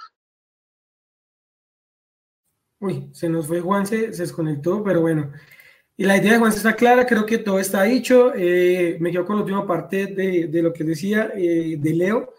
Uy, se nos fue Juan, se, desconectó, pero bueno, y la idea de Juan está clara, creo que todo está dicho. Eh, me quedo con la última parte de, de lo que decía eh, de Leo.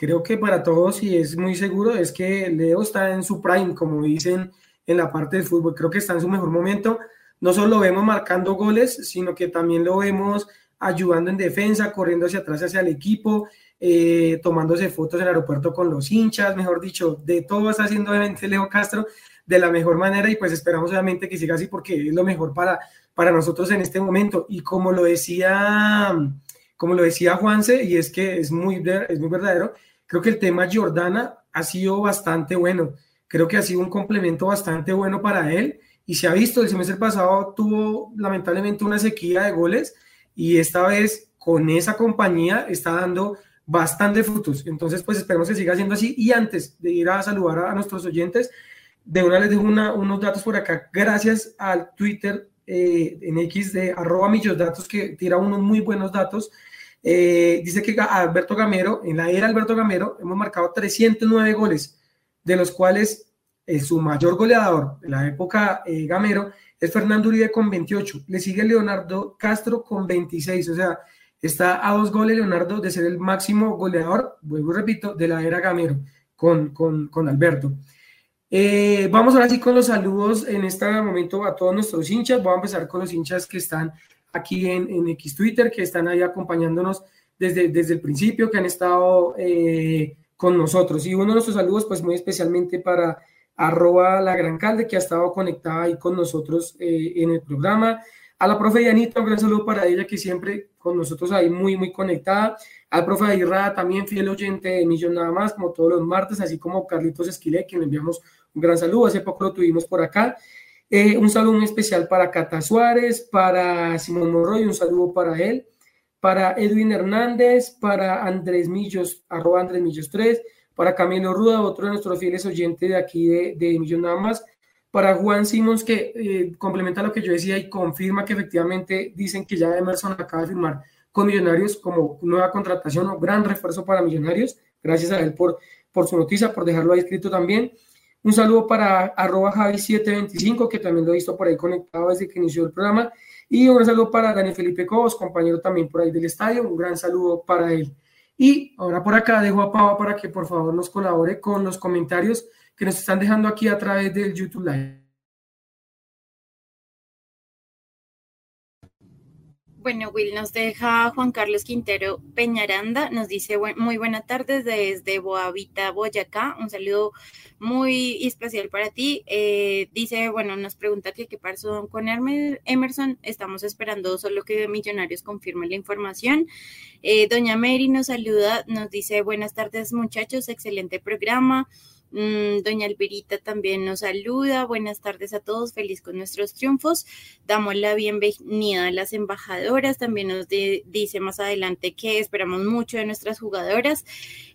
Creo que para todos, y es muy seguro, es que Leo está en su prime, como dicen en la parte del fútbol. Creo que está en su mejor momento. No solo lo vemos marcando goles, sino que también lo vemos ayudando en defensa, corriendo hacia atrás hacia el equipo, eh, tomándose fotos en el aeropuerto con los hinchas, mejor dicho, de todo está haciendo obviamente Leo Castro de la mejor manera y pues esperamos obviamente que siga así porque es lo mejor para, para nosotros en este momento. Y como lo decía, como lo decía Juanse, y es que es muy, es muy verdadero, creo que el tema Jordana ha sido bastante bueno. Creo que ha sido un complemento bastante bueno para él y se ha visto, el semestre pasado tuvo lamentablemente una sequía de goles y esta vez con esa compañía está dando bastante frutos. Entonces, pues esperemos que siga siendo así. Y antes de ir a saludar a, nuestros oyentes, de una les dejo unos datos por acá. Gracias al Twitter eh, en X de arroba millos datos que tira unos muy buenos datos. Eh, dice que Alberto Gamero, en la era Alberto Gamero, hemos marcado 309 goles, de los cuales su mayor goleador en la época eh, Gamero es Fernando Uribe con 28. Le sigue Leonardo Castro con 26. O sea, está a dos goles Leonardo de ser el máximo goleador, vuelvo repito, de la era Gamero con, con, con Alberto. Eh, vamos ahora sí con los saludos en este momento a todos nuestros hinchas. Voy a empezar con los hinchas que están aquí en, en X Twitter, que están ahí acompañándonos desde, desde el principio, que han estado eh, con nosotros. Y uno de nuestros saludos, pues muy especialmente para arroba la gran calde, que ha estado conectada ahí con nosotros eh, en el programa. A la profe Yanita, un gran saludo para ella, que siempre con nosotros ahí muy, muy conectada. Al profe Irra, también fiel oyente de Millón Nada Más, como todos los martes, así como Carlitos Esquile, que le enviamos un gran saludo, hace poco lo tuvimos por acá. Eh, un saludo especial para Cata Suárez, para Simón Monroy, un saludo para él, para Edwin Hernández, para Andrés Millos, arroba Andrés Millos 3, para Camilo Ruda, otro de nuestros fieles oyentes de aquí de, de Millón Nada Más, para Juan Simons, que eh, complementa lo que yo decía y confirma que efectivamente dicen que ya Emerson acaba de firmar con Millonarios como nueva contratación o gran refuerzo para Millonarios. Gracias a él por, por su noticia, por dejarlo ahí escrito también. Un saludo para arroba Javi725, que también lo he visto por ahí conectado desde que inició el programa. Y un saludo para Daniel Felipe Cobos, compañero también por ahí del estadio. Un gran saludo para él. Y ahora por acá dejo a Pava para que por favor nos colabore con los comentarios que nos están dejando aquí a través del YouTube Live. Bueno, Will nos deja Juan Carlos Quintero Peñaranda, nos dice muy buenas tardes desde Boavita, Boyacá, un saludo muy especial para ti. Eh, dice, bueno, nos pregunta que qué pasó con Emerson, estamos esperando solo que Millonarios confirme la información. Eh, doña Mary nos saluda, nos dice buenas tardes muchachos, excelente programa. Mm, doña Alberita también nos saluda. Buenas tardes a todos. Feliz con nuestros triunfos. Damos la bienvenida a las embajadoras. También nos dice más adelante que esperamos mucho de nuestras jugadoras.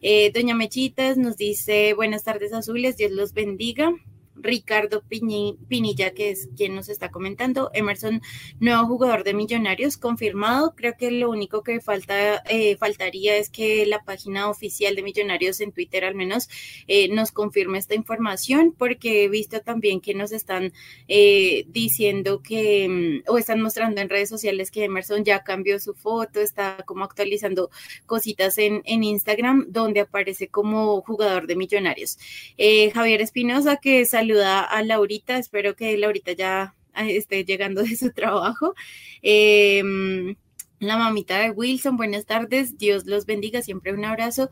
Eh, doña Mechitas nos dice buenas tardes azules. Dios los bendiga. Ricardo Pinilla, que es quien nos está comentando. Emerson, nuevo jugador de Millonarios, confirmado. Creo que lo único que falta, eh, faltaría es que la página oficial de Millonarios en Twitter al menos eh, nos confirme esta información, porque he visto también que nos están eh, diciendo que, mm, o están mostrando en redes sociales que Emerson ya cambió su foto, está como actualizando cositas en, en Instagram, donde aparece como jugador de Millonarios. Javier Espinosa, que salió saluda a Laurita, espero que Laurita ya eh, esté llegando de su trabajo. Em, la mamita de Wilson, buenas tardes, Dios los bendiga, siempre un abrazo.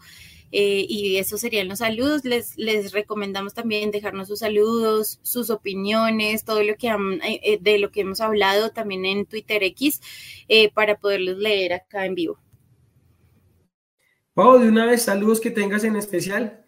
Eh, y esos serían los saludos. Les, recomendamos también dejarnos sus saludos, sus opiniones, todo lo que eh, de lo que hemos hablado también en Twitter X para poderlos leer acá en vivo. Pau, de una vez, saludos que tengas en especial.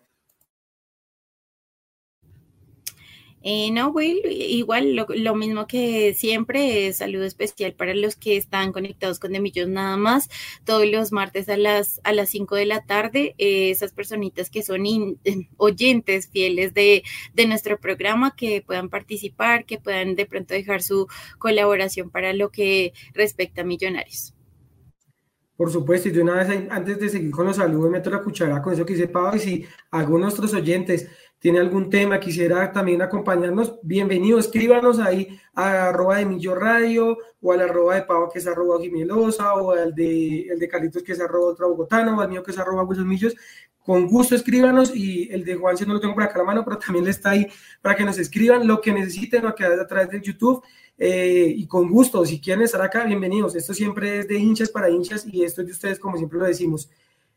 Eh, no, Will, igual lo, mismo que siempre, saludo especial para los que están conectados con Demillos nada más, todos los martes a las, a las 5 de la tarde, eh, esas personitas que son oyentes fieles de, de nuestro programa, que puedan participar, que puedan de pronto dejar su colaboración para lo que respecta a Millonarios. Por supuesto, y de una vez antes de seguir con los saludos, meto la cuchara con eso que dice Pablo, y si algunos nuestros oyentes tiene algún tema, quisiera también acompañarnos, bienvenido, escríbanos ahí a arroba de Millo Radio o al arroba de Pavo que es arroba Jimelosa o al de, el de Carlitos que es arroba otra bogotano o al mío que es arroba Wilson Millos. Con gusto escríbanos y el de Juan si no lo tengo por acá a la mano, pero también le está ahí para que nos escriban lo que necesiten lo que a través de YouTube. Eh, y con gusto, si quieren estar acá, bienvenidos. Esto siempre es de hinchas para hinchas y esto es de ustedes, como siempre lo decimos.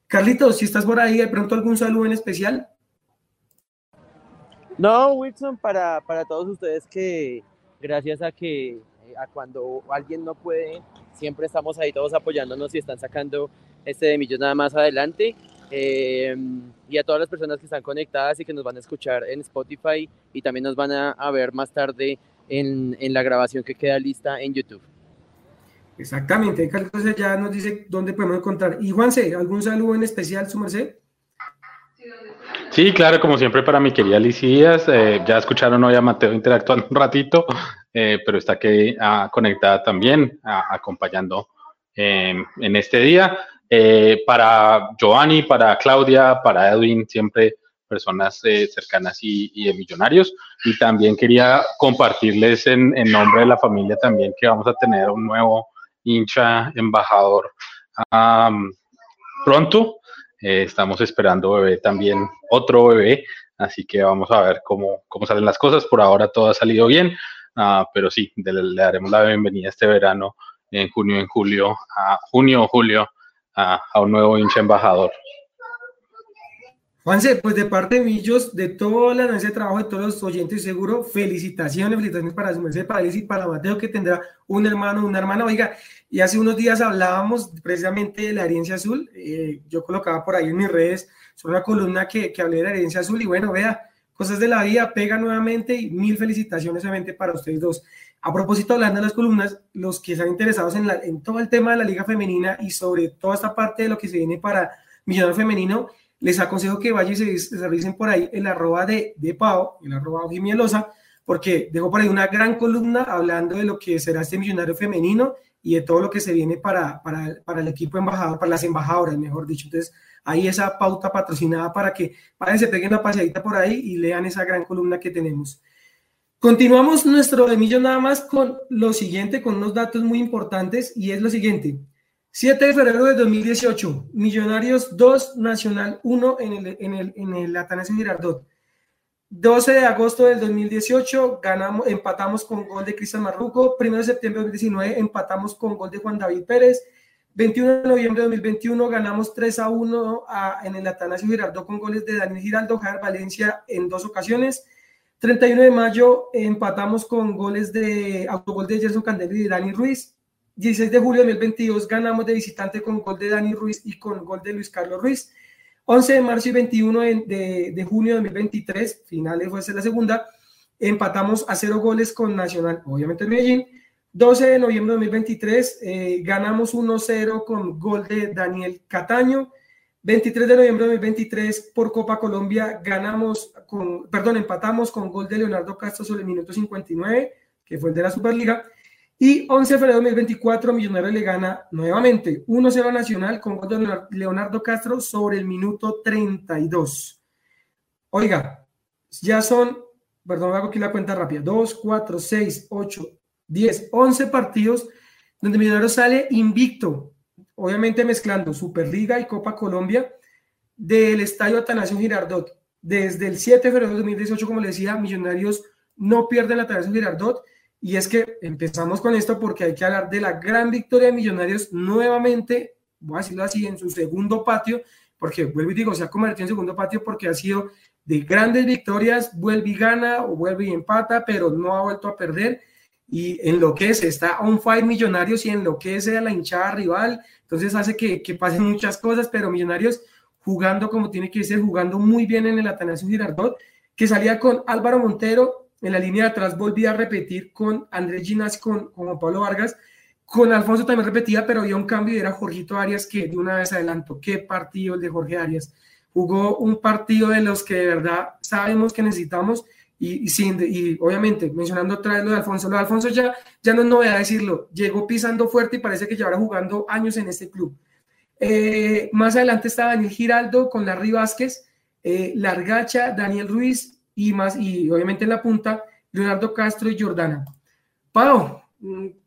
Carlitos, si estás por ahí, de pronto algún saludo en especial. No, Wilson, para, para todos ustedes que gracias a que eh, a cuando alguien no puede, siempre estamos ahí todos apoyándonos y están sacando este de millones nada más adelante. Em, y a todas las personas que están conectadas y que nos van a escuchar en Spotify y también nos van a, ver más tarde en, en, la grabación que queda lista en YouTube. Exactamente, entonces ya nos dice dónde podemos encontrar. Y Juanse, ¿algún saludo en especial, su merced? Sí, claro, como siempre para mi querida Liz eh, ya escucharon hoy a Mateo interactuando un ratito, eh, pero está aquí ah, conectada también, acompañando em, en este día. Eh, para Giovanni, para Claudia, para Edwin, siempre personas cercanas y, de millonarios. Y también quería compartirles en, nombre de la familia también que vamos a tener un nuevo hincha embajador pronto. Eh, estamos esperando bebé también, otro bebé, así que vamos a ver cómo, cómo salen las cosas. Por ahora todo ha salido bien, uh, pero sí, le, daremos la bienvenida este verano, en junio, en julio, a junio o julio, a, a un nuevo hincha embajador. Juanse, pues de parte de Millos, de toda la agencia de trabajo, de todos los oyentes, seguro, felicitaciones, felicitaciones para su merced, para Liz y para Mateo, que tendrá un hermano, una hermana. Oiga, y hace unos días hablábamos precisamente de la herencia azul. Eh, yo colocaba por ahí en mis redes sobre una columna que, que hablé de la herencia azul. Y bueno, vea, cosas de la vida, pega nuevamente y mil felicitaciones obviamente para ustedes dos. A propósito, hablando de las columnas, los que están interesados en, la, en todo el tema de la liga femenina y sobre toda esta parte de lo que se viene para Millonario Femenino, les aconsejo que vayan y se, revisen por ahí el arroba de, de Pau, el arroba Ojimielosa, porque dejo por ahí una gran columna hablando de lo que será este millonario femenino y de todo lo que se viene para, para, para el equipo embajador, para las embajadoras, mejor dicho. Entonces, ahí esa pauta patrocinada para que vayan, se peguen una paseadita por ahí y lean esa gran columna que tenemos. Continuamos nuestro de millón nada más con lo siguiente, con unos datos muy importantes, y es lo siguiente. 7 de febrero de 2018, Millonarios 2, Nacional 1 en el, en el, en el Atanasio Girardot. 12 de agosto del 2018 ganamos, empatamos con gol de Cristian Marruco. 1 de septiembre del 2019 empatamos con gol de Juan David Pérez. 21 de noviembre de 2021 ganamos 3 a 1 en el Atanasio Girardot con goles de Daniel Giraldo, Javier Valencia en dos ocasiones. 31 de mayo empatamos con goles de autogol de Gerson Candelo y de Dani Ruiz. 16 de julio de 2022 ganamos de visitante con gol de Dani Ruiz y con gol de Luis Carlos Ruiz. 11 de marzo y 21 de, de, junio de 2023, finales fue la segunda, empatamos a cero goles con Nacional, obviamente en Medellín. 12 de noviembre de 2023 eh, ganamos 1-0 con gol de Daniel Cataño. 23 de noviembre de 2023 por Copa Colombia ganamos con, perdón, empatamos con gol de Leonardo Castro sobre el minuto 59, que fue el de la Superliga. Y 11 de febrero de 2024, Millonarios le gana nuevamente 1-0 a Nacional con gol de Leonardo Castro sobre el minuto 32. Oiga, ya son, perdón, hago aquí la cuenta rápida, 2, 4, 6, 8, 10, 11 partidos donde Millonarios sale invicto, obviamente mezclando Superliga y Copa Colombia del estadio Atanasio Girardot. Desde el 7 de febrero de 2018, como le decía, Millonarios no pierden la Atanasio Girardot y es que empezamos con esto porque hay que hablar de la gran victoria de Millonarios nuevamente, voy a decirlo así, en su segundo patio, porque vuelvo y digo, se ha convertido en segundo patio porque ha sido de grandes victorias, vuelve y gana o vuelve y empata, pero no ha vuelto a perder. Y enloquece, está on fire Millonarios y enloquece a la hinchada rival, entonces hace que, que pasen muchas cosas, pero Millonarios jugando como tiene que ser, jugando muy bien en el Atanasio Girardot, que salía con Álvaro Montero, en la línea de atrás volví a repetir con Andrés Ginás, con, con Pablo Vargas. Con Alfonso también repetía, pero había un cambio y era Jorgito Arias que de una vez adelantó. ¿Qué partido el de Jorge Arias? Jugó un partido de los que de verdad sabemos que necesitamos y, sin, y obviamente mencionando otra vez lo de Alfonso, lo de Alfonso ya, ya no es novedad decirlo, llegó pisando fuerte y parece que llevará jugando años en este club. Eh, más adelante está Daniel Giraldo con Larry Vázquez, eh, Largacha, Daniel Ruiz, y más, y obviamente en la punta, Leonardo Castro y Jordana. Pau,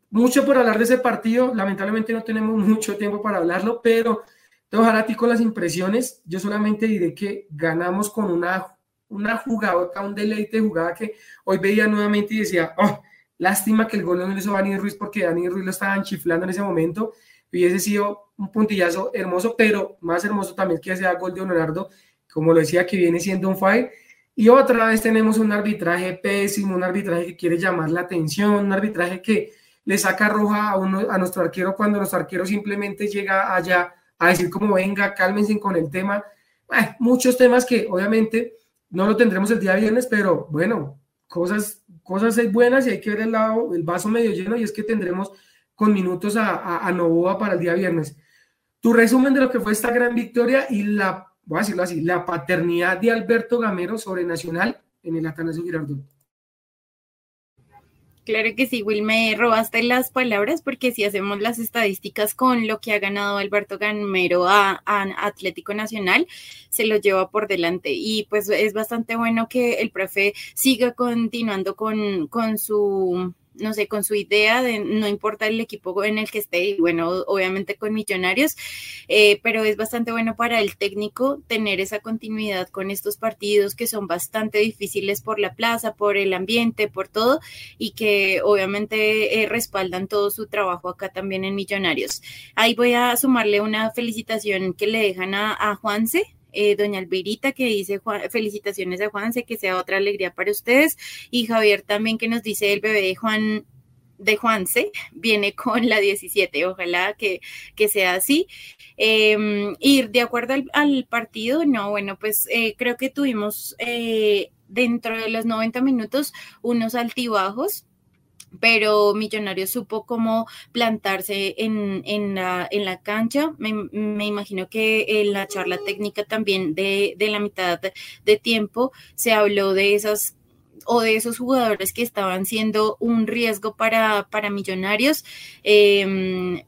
mucho por hablar de ese partido, lamentablemente no tenemos mucho tiempo para hablarlo, pero te voy a dejar a ti con las impresiones. Yo solamente diré que ganamos con una, una jugada, un deleite de jugada que hoy veía nuevamente y decía, oh, lástima que el gol no lo hizo Dani Ruiz porque Dani Ruiz lo estaban chiflando en ese momento. Hubiese sido un puntillazo hermoso, pero más hermoso también que sea gol de Leonardo, como lo decía, que viene siendo un fire y otra vez tenemos un arbitraje pésimo, un arbitraje que quiere llamar la atención, un arbitraje que le saca roja a, uno, a nuestro arquero cuando nuestro arquero simplemente llega allá a decir como venga, cálmense con el tema. muchos temas que obviamente no lo tendremos el día viernes, pero bueno, cosas, cosas buenas y hay que ver el lado, el vaso medio lleno y es que tendremos con minutos a, a, a Novoa para el día viernes. Tu resumen de lo que fue esta gran victoria y la voy a decirlo así, la paternidad de Alberto Gamero sobre Nacional en el Atanasio Girardot. Claro que sí, Will, me robaste las palabras porque si hacemos las estadísticas con lo que ha ganado Alberto Gamero a, Atlético Nacional, se lo lleva por delante. Y pues es bastante bueno que el profe siga continuando con, con su no sé, con su idea de no importa el equipo en el que esté, y bueno, obviamente con Millonarios, eh, pero es bastante bueno para el técnico tener esa continuidad con estos partidos que son bastante difíciles por la plaza, por el ambiente, por todo, y que obviamente eh, respaldan todo su trabajo acá también en Millonarios. Ahí voy a sumarle una felicitación que le dejan a, a Juanse, eh, doña Alberita que dice felicitaciones a Juanse, que sea otra alegría para ustedes, y Javier también que nos dice el bebé de Juan de Juanse viene con la 17, ojalá que, que sea así. Eh, y de acuerdo al, partido, no, bueno, pues eh, creo que tuvimos eh, dentro de los 90 minutos unos altibajos pero Millonarios supo cómo plantarse en, en, la, en la, cancha. Me, imagino que en la charla técnica también de, de la mitad de tiempo se habló de esas o de esos jugadores que estaban siendo un riesgo para, para millonarios. Eh,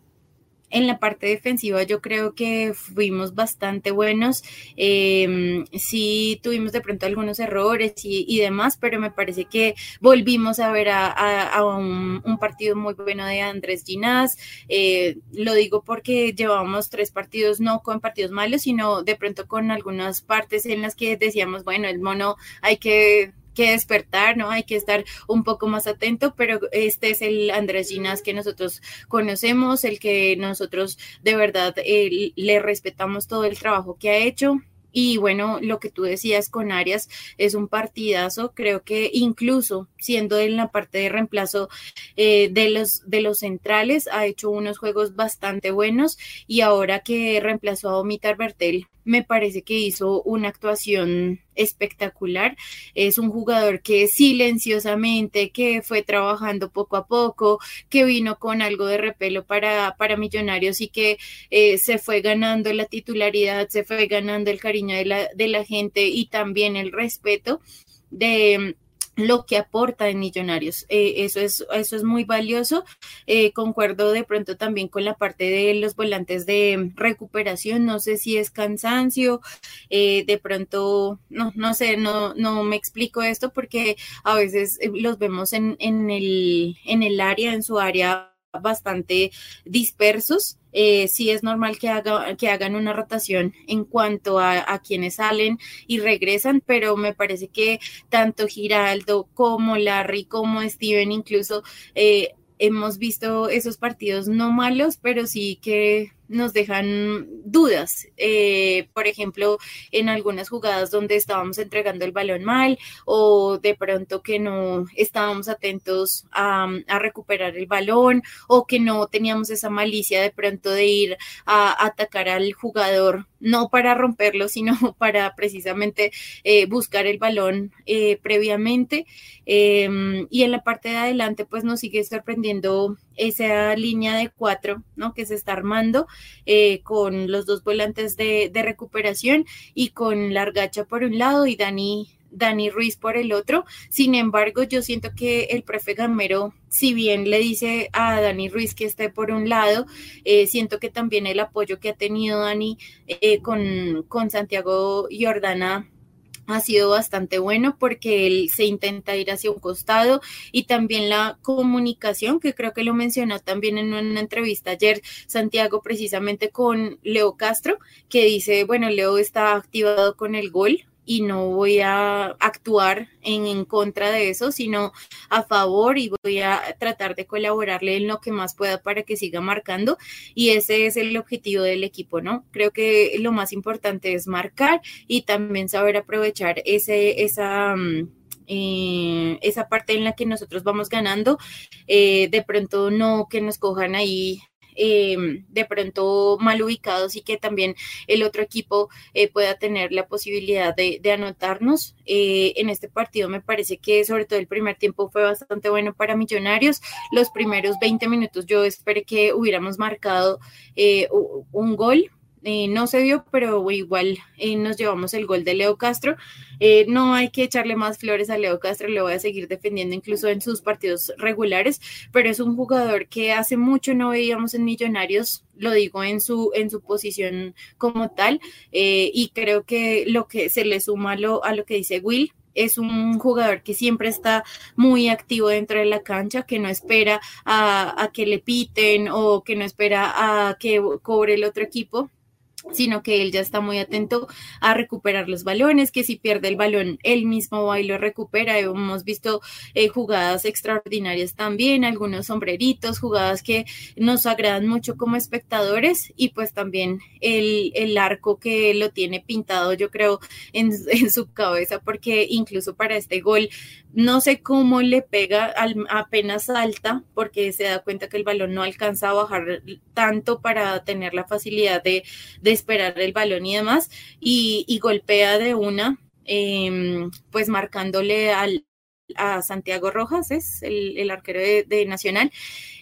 en la parte defensiva yo creo que fuimos bastante buenos. Eh, sí tuvimos de pronto algunos errores y, demás, pero me parece que volvimos a ver a, un, partido muy bueno de Andrés Ginás. Eh, lo digo porque llevábamos tres partidos, no con partidos malos, sino de pronto con algunas partes en las que decíamos, bueno, el mono hay que que despertar, ¿no? Hay que estar un poco más atento, pero este es el Andrés Ginas que nosotros conocemos, el que nosotros de verdad eh, le respetamos todo el trabajo que ha hecho. Y bueno, lo que tú decías con Arias es un partidazo. Creo que incluso siendo en la parte de reemplazo eh, de, los, de los centrales, ha hecho unos juegos bastante buenos. Y ahora que reemplazó a Omitar Bertel, me parece que hizo una actuación espectacular. Es un jugador que silenciosamente, que fue trabajando poco a poco, que vino con algo de repelo para, para Millonarios y que eh, se fue ganando la titularidad, se fue ganando el cariño de la, de la gente y también el respeto de lo que aporta en Millonarios. Eh, eso, es, eso es muy valioso. Eh, concuerdo de pronto también con la parte de los volantes de recuperación. No sé si es cansancio, eh, de pronto, no, no sé, no, no me explico esto porque a veces los vemos en, en, el, en el área, en su área bastante dispersos. Eh, sí es normal que, haga, que hagan una rotación en cuanto a, quienes salen y regresan, pero me parece que tanto Giraldo como Larry como Steven incluso eh, hemos visto esos partidos no malos, pero sí que nos dejan dudas. Eh, por ejemplo, en algunas jugadas donde estábamos entregando el balón mal o de pronto que no estábamos atentos a, recuperar el balón o que no teníamos esa malicia de pronto de ir a atacar al jugador, no para romperlo, sino para precisamente eh, buscar el balón eh, previamente. Em, y en la parte de adelante, pues nos sigue sorprendiendo esa línea de cuatro, ¿no? Que se está armando eh, con los dos volantes de, recuperación y con Largacha por un lado y Dani, Dani Ruiz por el otro. Sin embargo, yo siento que el profe Gamero, si bien le dice a Dani Ruiz que esté por un lado, eh, siento que también el apoyo que ha tenido Dani eh, con, con Santiago Jordana ha sido bastante bueno porque él se intenta ir hacia un costado y también la comunicación, que creo que lo mencionó también en una entrevista ayer Santiago precisamente con Leo Castro, que dice, bueno, Leo está activado con el gol, y no voy a actuar en, contra de eso, sino a favor y voy a tratar de colaborarle en lo que más pueda para que siga marcando y ese es el objetivo del equipo, ¿no? Creo que lo más importante es marcar y también saber aprovechar ese, esa... Mm, eh, esa parte en la que nosotros vamos ganando, eh, de pronto no que nos cojan ahí eh, de pronto mal ubicados y que también el otro equipo eh, pueda tener la posibilidad de, anotarnos. Eh, en este partido me parece que sobre todo el primer tiempo fue bastante bueno para Millonarios. Los primeros 20 minutos yo esperé que hubiéramos marcado un gol eh, no se dio, pero igual eh, nos llevamos el gol de Leo Castro. Eh, no hay que echarle más flores a Leo Castro, le voy a seguir defendiendo incluso en sus partidos regulares, pero es un jugador que hace mucho no veíamos en Millonarios, lo digo en su, en su posición como tal, y creo que lo que se le suma a lo, a lo que dice Will, es un jugador que siempre está muy activo dentro de la cancha, que no espera a, a, que le piten o que no espera a que cobre el otro equipo, sino que él ya está muy atento a recuperar los balones, que si pierde el balón, él mismo va y lo recupera. Hemos visto eh, jugadas extraordinarias también, algunos sombreritos, jugadas que nos agradan mucho como espectadores y pues también el, el arco que lo tiene pintado, yo creo, en, en, su cabeza, porque incluso para este gol, no sé cómo le pega al, apenas alta, porque se da cuenta que el balón no alcanza a bajar tanto para tener la facilidad de esperar el balón y demás, y, golpea de una, em, pues marcándole al, a Santiago Rojas, es el, arquero de, Nacional.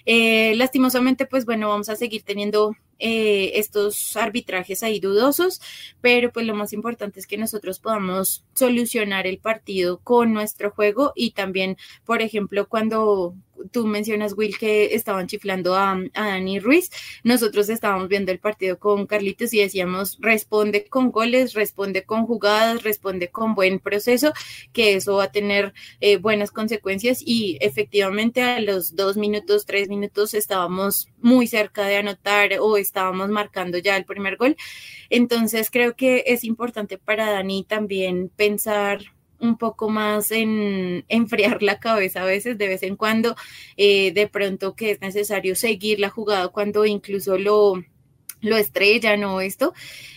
Eh, lastimosamente, pues bueno, vamos a seguir teniendo eh, estos arbitrajes ahí dudosos, pero pues lo más importante es que nosotros podamos solucionar el partido con nuestro juego y también, por ejemplo, cuando tú mencionas, Will, que estaban chiflando a, a, Dani Ruiz. Nosotros estábamos viendo el partido con Carlitos y decíamos, responde con goles, responde con jugadas, responde con buen proceso, que eso va a tener eh, buenas consecuencias y efectivamente a los dos minutos, tres minutos estábamos muy cerca de anotar o estábamos marcando ya el primer gol. Entonces creo que es importante para Dani también pensar un poco más en enfriar la cabeza a veces, de vez en cuando, eh, de pronto que es necesario seguir la jugada cuando incluso lo, lo estrellan o esto.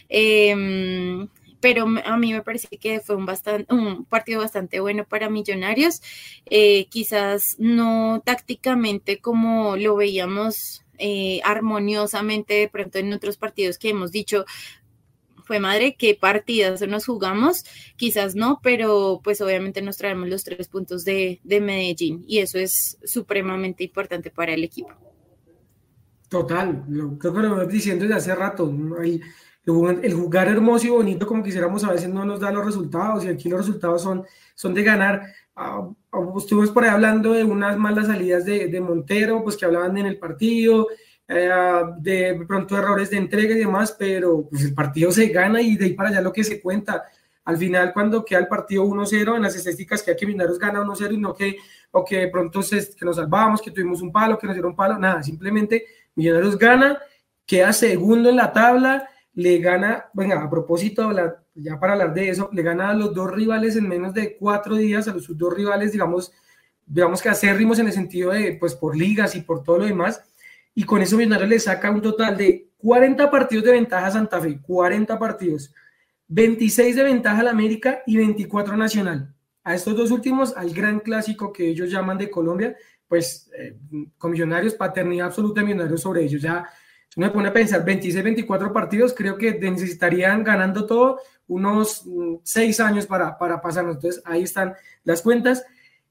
Em, pero a mí me parece que fue un, bastante, un partido bastante bueno para Millonarios, eh, quizás no tácticamente como lo veíamos eh, armoniosamente de pronto en otros partidos que hemos dicho, fue madre, qué partidas nos jugamos, quizás no, pero pues obviamente nos traemos los tres puntos de, Medellín y eso es supremamente importante para el equipo. Total, lo, creo que lo hemos diciendo desde hace rato, el, el, jugar hermoso y bonito como quisiéramos a veces no nos da los resultados y aquí los resultados son, son de ganar. Uh, estuvimos por ahí hablando de unas malas salidas de, de Montero, pues que hablaban en el partido, eh, de pronto errores de entrega y demás, pero pues el partido se gana y de ahí para allá lo que se cuenta. Al final, cuando queda el partido 1-0, en las estadísticas que que Millonarios gana 1-0 y no que, o que de pronto se, que nos salvamos, que tuvimos un palo, que nos dieron un palo, nada, simplemente Millonarios gana, queda segundo en la tabla, le gana, venga, a propósito, ya para hablar de eso, le gana a los dos rivales en menos de cuatro días, a los sus dos rivales, digamos, digamos que acérrimos en el sentido de, pues, por ligas y por todo lo demás, y con eso Millonarios le saca un total de 40 partidos de ventaja a Santa Fe, 40 partidos, 26 de ventaja a la América y 24 Nacional. A estos dos últimos, al gran clásico que ellos llaman de Colombia, pues eh, con Millonarios, paternidad absoluta de Millonarios sobre ellos. Ya uno me pone a pensar 26, 24 partidos, creo que necesitarían ganando todo unos 6 mm, años para, para pasarnos. Entonces ahí están las cuentas.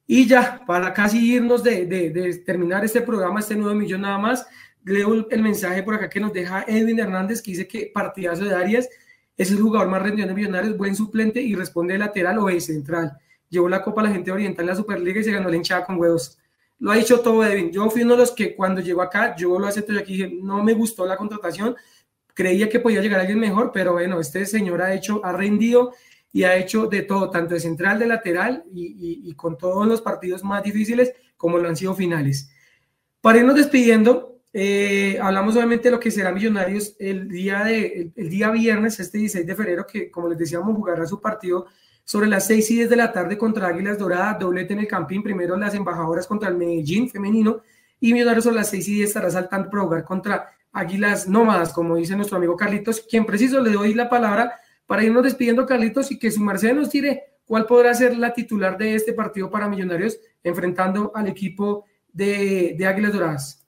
Y ya, para casi irnos de, terminar este programa, este nuevo millón nada más, leo el mensaje por acá que nos deja Edwin Hernández, que dice que partidazo de Arias es el jugador más rendido de Millonarios, buen suplente y responde de lateral o de central. Llevó la Copa a la gente oriental en la Superliga y se ganó la hinchada con huevos. Lo ha dicho todo Edwin. Yo fui uno de los que cuando llegó acá, yo lo acepto y aquí dije, no me gustó la contratación, creía que podía llegar alguien mejor, pero bueno, este señor ha hecho, ha rendido y ha hecho de todo, tanto de central, de lateral y, con todos los partidos más difíciles como lo han sido finales. Para irnos despidiendo, eh, hablamos obviamente de lo que será Millonarios el día, de, el, día viernes, este 16 de febrero, que como les decíamos, jugará su partido sobre las 6 y 10 de la tarde contra Águilas Doradas, doblete en el Campín, primero las embajadoras contra el Medellín femenino y Millonarios sobre las 6 y 10 estará saltando para jugar contra Águilas Nómadas, como dice nuestro amigo Carlitos, quien preciso le doy la palabra para irnos despidiendo, Carlitos, y que su Marcelo nos tire cuál podrá ser la titular de este partido para Millonarios enfrentando al equipo de, de Águilas Doradas.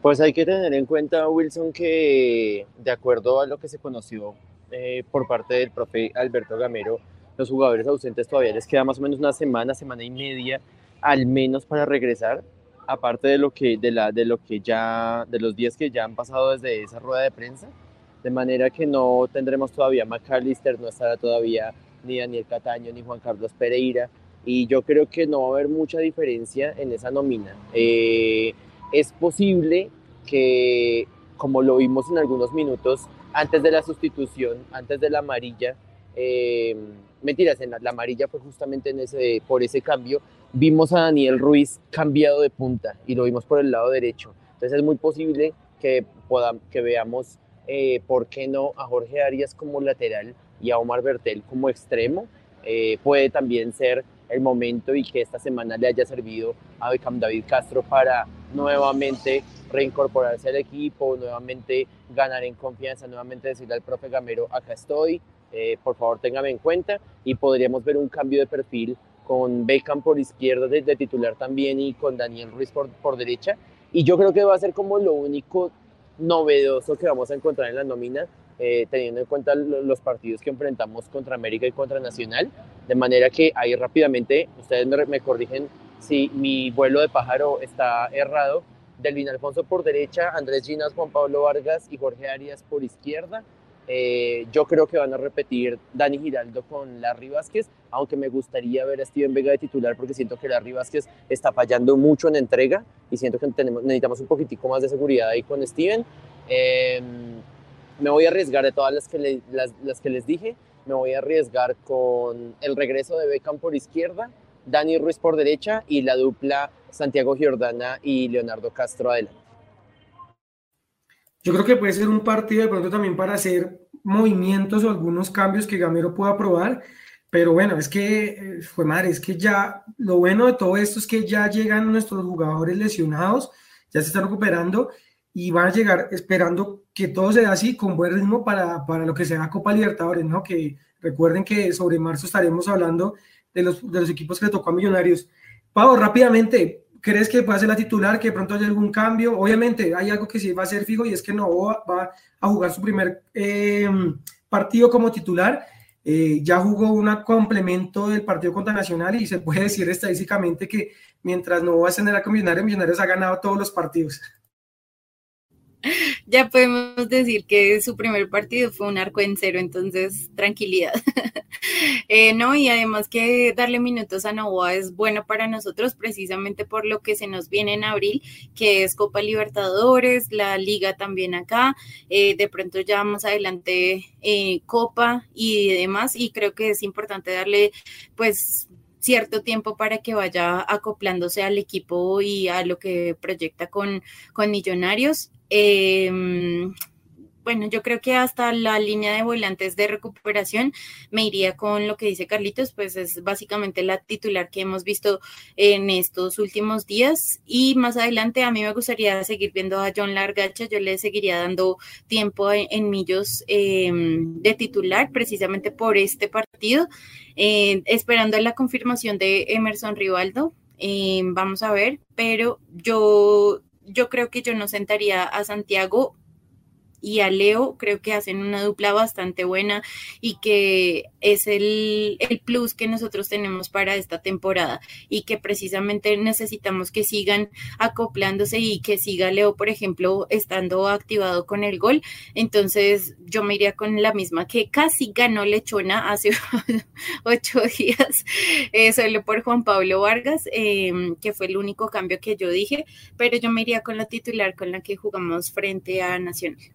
Pues hay que tener en cuenta, Wilson, que de acuerdo a lo que se conoció eh, por parte del profe Alberto Gamero, los jugadores ausentes todavía les queda más o menos una semana, semana y media, al menos para regresar, aparte de lo que, de la, de lo que ya, de los días que ya han pasado desde esa rueda de prensa de manera que no tendremos todavía McAllister, no estará todavía ni Daniel Cataño ni Juan Carlos Pereira, y yo creo que no va a haber mucha diferencia en esa nómina. Eh, es posible que, como lo vimos en algunos minutos, antes de la sustitución, antes de la amarilla, eh, mentiras, en la, amarilla fue justamente en ese, por ese cambio, vimos a Daniel Ruiz cambiado de punta y lo vimos por el lado derecho. Entonces es muy posible que, podamos, que veamos eh, ¿por qué no a Jorge Arias como lateral y a Omar Bertel como extremo? Eh, puede también ser el momento y que esta semana le haya servido a Beckham David Castro para nuevamente reincorporarse al equipo, nuevamente ganar en confianza, nuevamente decirle al profe Gamero, acá estoy, eh, por favor téngame en cuenta y podríamos ver un cambio de perfil con Beckham por izquierda de, titular también y con Daniel Ruiz por, por derecha. Y yo creo que va a ser como lo único novedoso que vamos a encontrar en la nómina, eh, teniendo en cuenta los partidos que enfrentamos contra América y contra Nacional, de manera que ahí rápidamente, ustedes me, corrigen si mi vuelo de pájaro está errado, Delvin Alfonso por derecha, Andrés Ginas, Juan Pablo Vargas y Jorge Arias por izquierda, Eh, yo creo que van a repetir Dani Giraldo con Larry Vázquez, aunque me gustaría ver a Steven Vega de titular porque siento que Larry Vázquez está fallando mucho en entrega y siento que necesitamos un poquitico más de seguridad ahí con Steven. Em, me voy a arriesgar de todas las que, las que les dije, me voy a arriesgar con el regreso de Beckham por izquierda, Dani Ruiz por derecha y la dupla Santiago Giordana y Leonardo Castro adelante. Yo creo que puede ser un partido de pronto también para hacer movimientos o algunos cambios que Gamero pueda probar. Pero bueno, es que, fue madre, es que ya lo bueno de todo esto es que ya llegan nuestros jugadores lesionados, ya se están recuperando y van a llegar esperando que todo sea así, con buen ritmo para, para lo que sea Copa Libertadores, ¿no? Que recuerden que sobre marzo estaremos hablando de los, de los equipos que le tocó a Millonarios. Pau, rápidamente, ¿crees que puede ser la titular, que de pronto haya algún cambio? Obviamente hay algo que sí va a ser fijo y es que no va a jugar su primer eh, partido como titular. Eh, ya jugó un complemento del partido contra Nacional y se puede decir estadísticamente que mientras no va a tener a Millonarios, Millonarios ha ganado todos los partidos ya podemos decir que su primer partido fue un arco en cero, entonces tranquilidad. Eh, no, y además que darle minutos a Novoa es bueno para nosotros precisamente por lo que se nos viene en abril, que es Copa Libertadores, la liga también acá, eh, de pronto ya más adelante eh, Copa y demás, y creo que es importante darle pues cierto tiempo para que vaya acoplándose al equipo y a lo que proyecta con, con Millonarios. Em, bueno, yo creo que hasta la línea de volantes de recuperación me iría con lo que dice Carlitos, pues es básicamente la titular que hemos visto en estos últimos días. Y más adelante a mí me gustaría seguir viendo a John Largacha, yo le seguiría dando tiempo en, Millos em, de titular precisamente por este partido, eh, esperando la confirmación de Emerson Rivaldo. Em, vamos a ver, pero yo yo creo que yo no sentaría a Santiago y a Leo creo que hacen una dupla bastante buena y que es el, plus que nosotros tenemos para esta temporada y que precisamente necesitamos que sigan acoplándose y que siga Leo, por ejemplo, estando activado con el gol. Entonces yo me iría con la misma que casi ganó Lechona hace ocho días, eh, solo por Juan Pablo Vargas, em, que fue el único cambio que yo dije, pero yo me iría con la titular con la que jugamos frente a Nacional.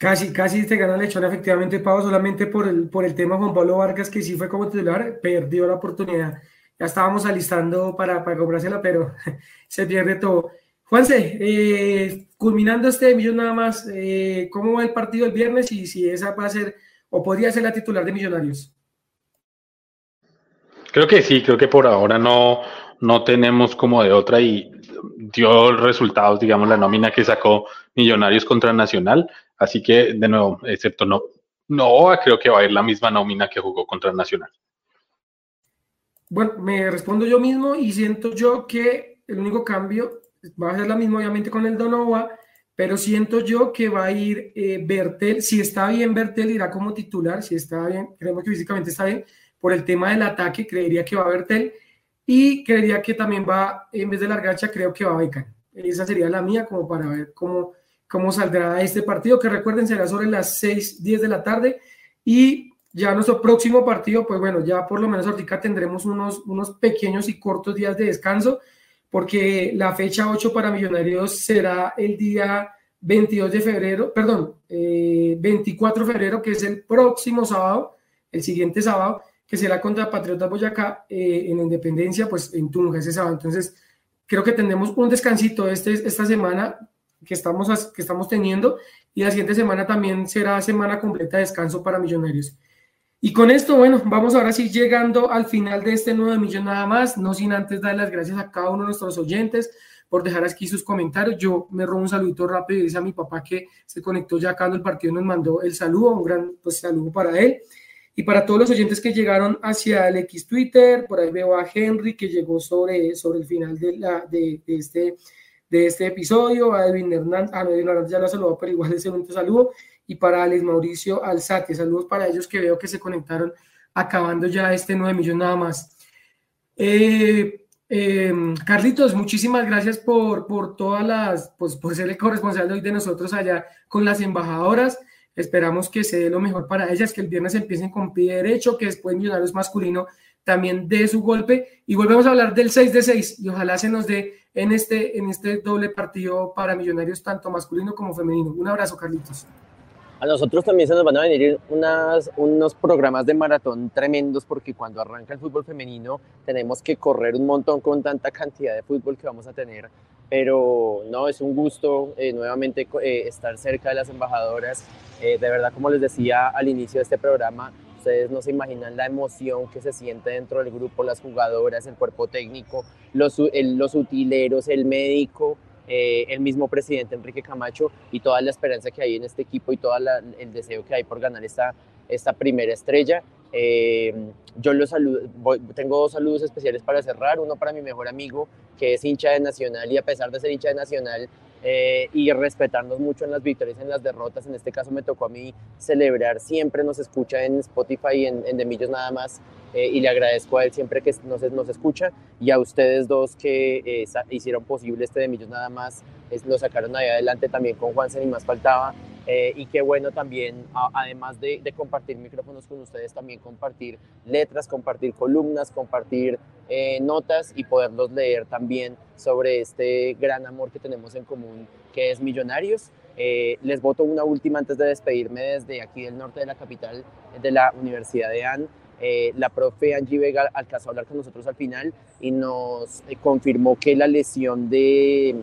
Casi, casi te gana Lechona, efectivamente, Pau, solamente por el, por el tema Juan Pablo Vargas, que sí fue como titular, perdió la oportunidad. Ya estábamos alistando para, para comprársela, pero se pierde todo. Juanse, eh, culminando este millón nada más, eh, ¿cómo va el partido el viernes y si esa va a ser o podría ser la titular de Millonarios? Creo que sí, creo que por ahora no, no tenemos como de otra y dio resultados, digamos, la nómina que sacó Millonarios contra Nacional. Así que, de nuevo, excepto no, no creo que va a ir la misma nómina que jugó contra Nacional. Bueno, me respondo yo mismo y siento yo que el único cambio va a ser la misma, obviamente, con el Donova, pero siento yo que va a ir eh, Bertel. Si está bien, Bertel irá como titular. Si está bien, creemos que físicamente está bien. Por el tema del ataque, creería que va Bertel. Y creería que también va, en vez de Largacha, creo que va Becan. Esa sería la mía, como para ver cómo cómo saldrá este partido, que recuerden será sobre las 6, 10 de la tarde. Y ya nuestro próximo partido, pues bueno, ya por lo menos ahorita tendremos unos, unos pequeños y cortos días de descanso, porque la fecha 8 para Millonarios será el día 22 de febrero, perdón, 24 eh, de febrero, que es el próximo sábado, el siguiente sábado, que será contra Patriotas Boyacá eh, en Independencia, pues en Tunja ese sábado. Entonces, creo que tendremos un descansito este, esta semana que estamos, que estamos teniendo y la siguiente semana también será semana completa de descanso para Millonarios. Y con esto, bueno, vamos ahora sí llegando al final de este nuevo millón nada más, no sin antes dar las gracias a cada uno de nuestros oyentes por dejar aquí sus comentarios. Yo me robo un saludito rápido y dice a mi papá que se conectó ya cuando el partido nos mandó el saludo, un gran pues, saludo para él. Y para todos los oyentes que llegaron hacia el X Twitter, por ahí veo a Henry que llegó sobre, sobre el final de, la, de, de este de este episodio, a Edwin Hernández, a Edwin Hernández ya lo saludó, pero igual ese momento saludo, y para Alex Mauricio Alzate, saludos para ellos que veo que se conectaron acabando ya este 9 millones nada más. Eh, Eh, Carlitos, muchísimas gracias por, por todas las, pues por ser el corresponsal hoy de nosotros allá con las embajadoras. Esperamos que se dé lo mejor para ellas, que el viernes empiecen con pie derecho, que después Millonarios masculino también dé su golpe. Y volvemos a hablar del 6 de 6 y ojalá se nos dé en este, en este doble partido para Millonarios, tanto masculino como femenino. Un abrazo, Carlitos. A nosotros también se nos van a venir unas, unos programas de maratón tremendos porque cuando arranca el fútbol femenino tenemos que correr un montón con tanta cantidad de fútbol que vamos a tener. Pero no, es un gusto eh, nuevamente eh, estar cerca de las embajadoras. Eh, de verdad, como les decía al inicio de este programa, ustedes no se imaginan la emoción que se siente dentro del grupo, las jugadoras, el cuerpo técnico, los, los utileros, el médico. Eh, el mismo presidente Enrique Camacho y toda la esperanza que hay en este equipo y todo el deseo que hay por ganar esta, esta primera estrella. Eh, yo los saludo, tengo dos saludos especiales para cerrar, uno para mi mejor amigo que es hincha de Nacional y a pesar de ser hincha de Nacional eh, y respetarnos mucho en las victorias, en las derrotas. En este caso me tocó a mí celebrar, siempre nos escucha en Spotify, en, en Demillos nada más, eh, y le agradezco a él siempre que nos, nos escucha y a ustedes dos que eh, hicieron posible este Demillos nada más, es, lo sacaron ahí adelante también con Juansen y más faltaba. y qué bueno también, además de, de, compartir micrófonos con ustedes, también compartir letras, compartir columnas, compartir notas y poderlos leer también sobre este gran amor que tenemos en común, que es Millonarios. Eh, les voto una última antes de despedirme desde aquí del norte de la capital de la Universidad de AN. Eh, la profe Angie Vega alcanzó a hablar con nosotros al final y nos eh, confirmó que la lesión de,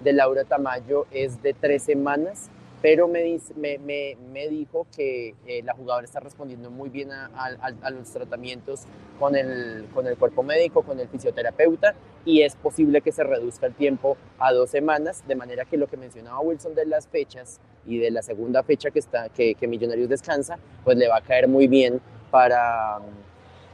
de Laura Tamayo es de tres semanas pero me, me, me, dijo que eh, la jugadora está respondiendo muy bien a, los tratamientos con el, con el cuerpo médico, con el fisioterapeuta, y es posible que se reduzca el tiempo a dos semanas, de manera que lo que mencionaba Wilson de las fechas y de la segunda fecha que, está, que, que Millonarios descansa, pues le va a caer muy bien para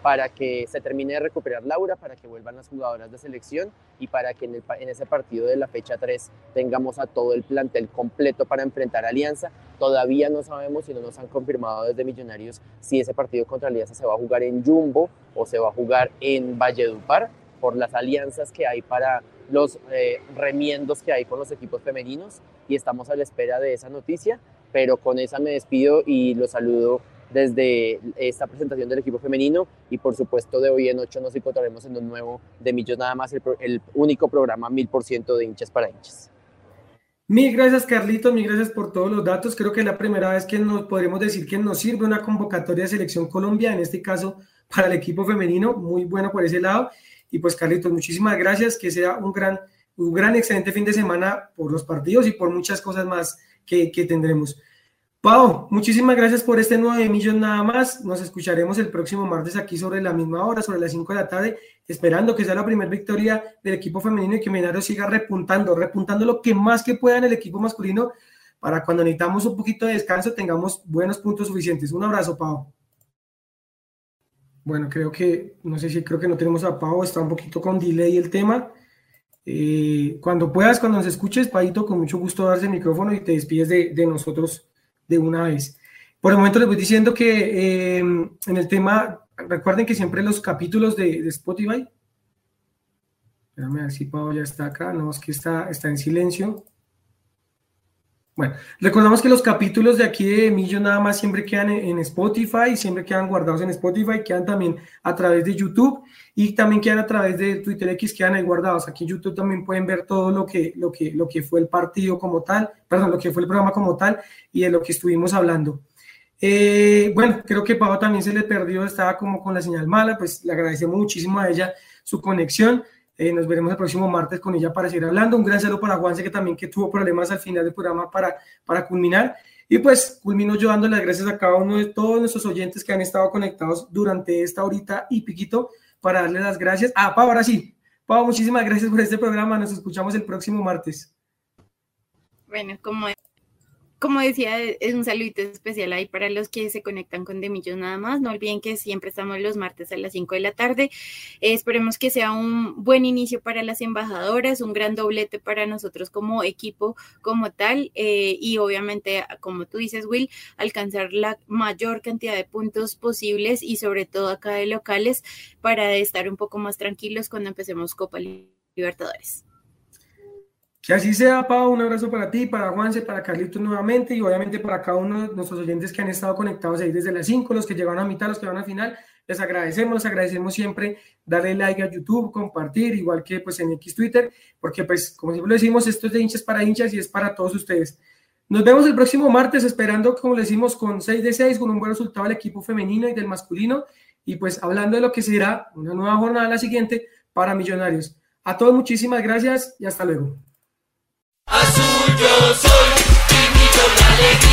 para que se termine de recuperar Laura, para que vuelvan las jugadoras de selección y para que en, ese partido de la fecha 3 tengamos a todo el plantel completo para enfrentar a Alianza. Todavía no sabemos si no nos han confirmado desde Millonarios si ese partido contra Alianza se va a jugar en Jumbo o se va a jugar en Valledupar por las alianzas que hay para los eh, remiendos que hay con los equipos femeninos y estamos a la espera de esa noticia, pero con esa me despido y los saludo desde esta presentación del equipo femenino y por supuesto de hoy en ocho nos encontraremos en un nuevo de Millos nada más, el, único programa mil por ciento de hinchas para hinchas. Mil gracias Carlito, mil gracias por todos los datos. Creo que es la primera vez que nos podremos decir que nos sirve una convocatoria de selección Colombia, en este caso para el equipo femenino, muy bueno por ese lado. Y pues Carlitos, muchísimas gracias, que sea un gran, un gran, excelente fin de semana por los partidos y por muchas cosas más que, que tendremos. Pau, muchísimas gracias por este nuevo millón nada más. Nos escucharemos el próximo martes aquí sobre la misma hora, sobre las 5 de la tarde, esperando que sea la primera victoria del equipo femenino y que Millonarios siga repuntando, repuntando lo que más que pueda en el equipo masculino para cuando necesitamos un poquito de descanso tengamos buenos puntos suficientes. Un abrazo, Pau. Bueno, creo que, no sé si creo que no tenemos a Pau, está un poquito con delay el tema. Eh, cuando puedas, cuando nos escuches, Paito, con mucho gusto darse el micrófono y te despides de, de nosotros de una vez. Por el momento les voy diciendo que eh, en el tema, recuerden que siempre los capítulos de, Spotify, déjame ver si Pablo ya está acá, no, es que está, está en silencio. Bueno, recordamos que los capítulos de aquí de Millo nada más siempre quedan en, Spotify, siempre quedan guardados en Spotify, quedan también a través de YouTube y también quedan a través de Twitter X, quedan ahí guardados. Aquí en YouTube también pueden ver todo lo que, lo que, lo que fue el partido como tal, perdón, lo que fue el programa como tal y de lo que estuvimos hablando. Eh, bueno, creo que Pau también se le perdió, estaba como con la señal mala, pues le agradecemos muchísimo a ella su conexión. Eh, nos veremos el próximo martes con ella para seguir hablando. Un gran saludo para Juanse, que también que tuvo problemas al final del programa para, para culminar. Y pues culmino yo dando las gracias a cada uno de todos nuestros oyentes que han estado conectados durante esta horita y piquito para darle las gracias. Ah, Pau, ahora sí. Pau, muchísimas gracias por este programa. Nos escuchamos el próximo martes. Bueno, como como decía, es un saludito especial ahí para los que se conectan con Demillos nada más. No olviden que siempre estamos los martes a las 5 de la tarde. esperemos que sea un buen inicio para las embajadoras, un gran doblete para nosotros como equipo como tal. Eh, y obviamente, como tú dices, Will, alcanzar la mayor cantidad de puntos posibles y sobre todo acá de locales para estar un poco más tranquilos cuando empecemos Copa Libertadores. Que así sea, Pau, un abrazo para ti, para Juanse, para Carlitos nuevamente y obviamente para cada uno de nuestros oyentes que han estado conectados ahí desde las 5, los que llegaron a mitad, los que van a final. Les agradecemos, les agradecemos siempre darle like a YouTube, compartir, igual que pues en X Twitter, porque pues como siempre lo decimos, esto es de hinchas para hinchas y es para todos ustedes. Nos vemos el próximo martes esperando, como le decimos, con 6 de 6, con un buen resultado del equipo femenino y del masculino y pues hablando de lo que será una nueva jornada la siguiente para Millonarios. A todos muchísimas gracias y hasta luego. Azul yo soy, y mi alegría de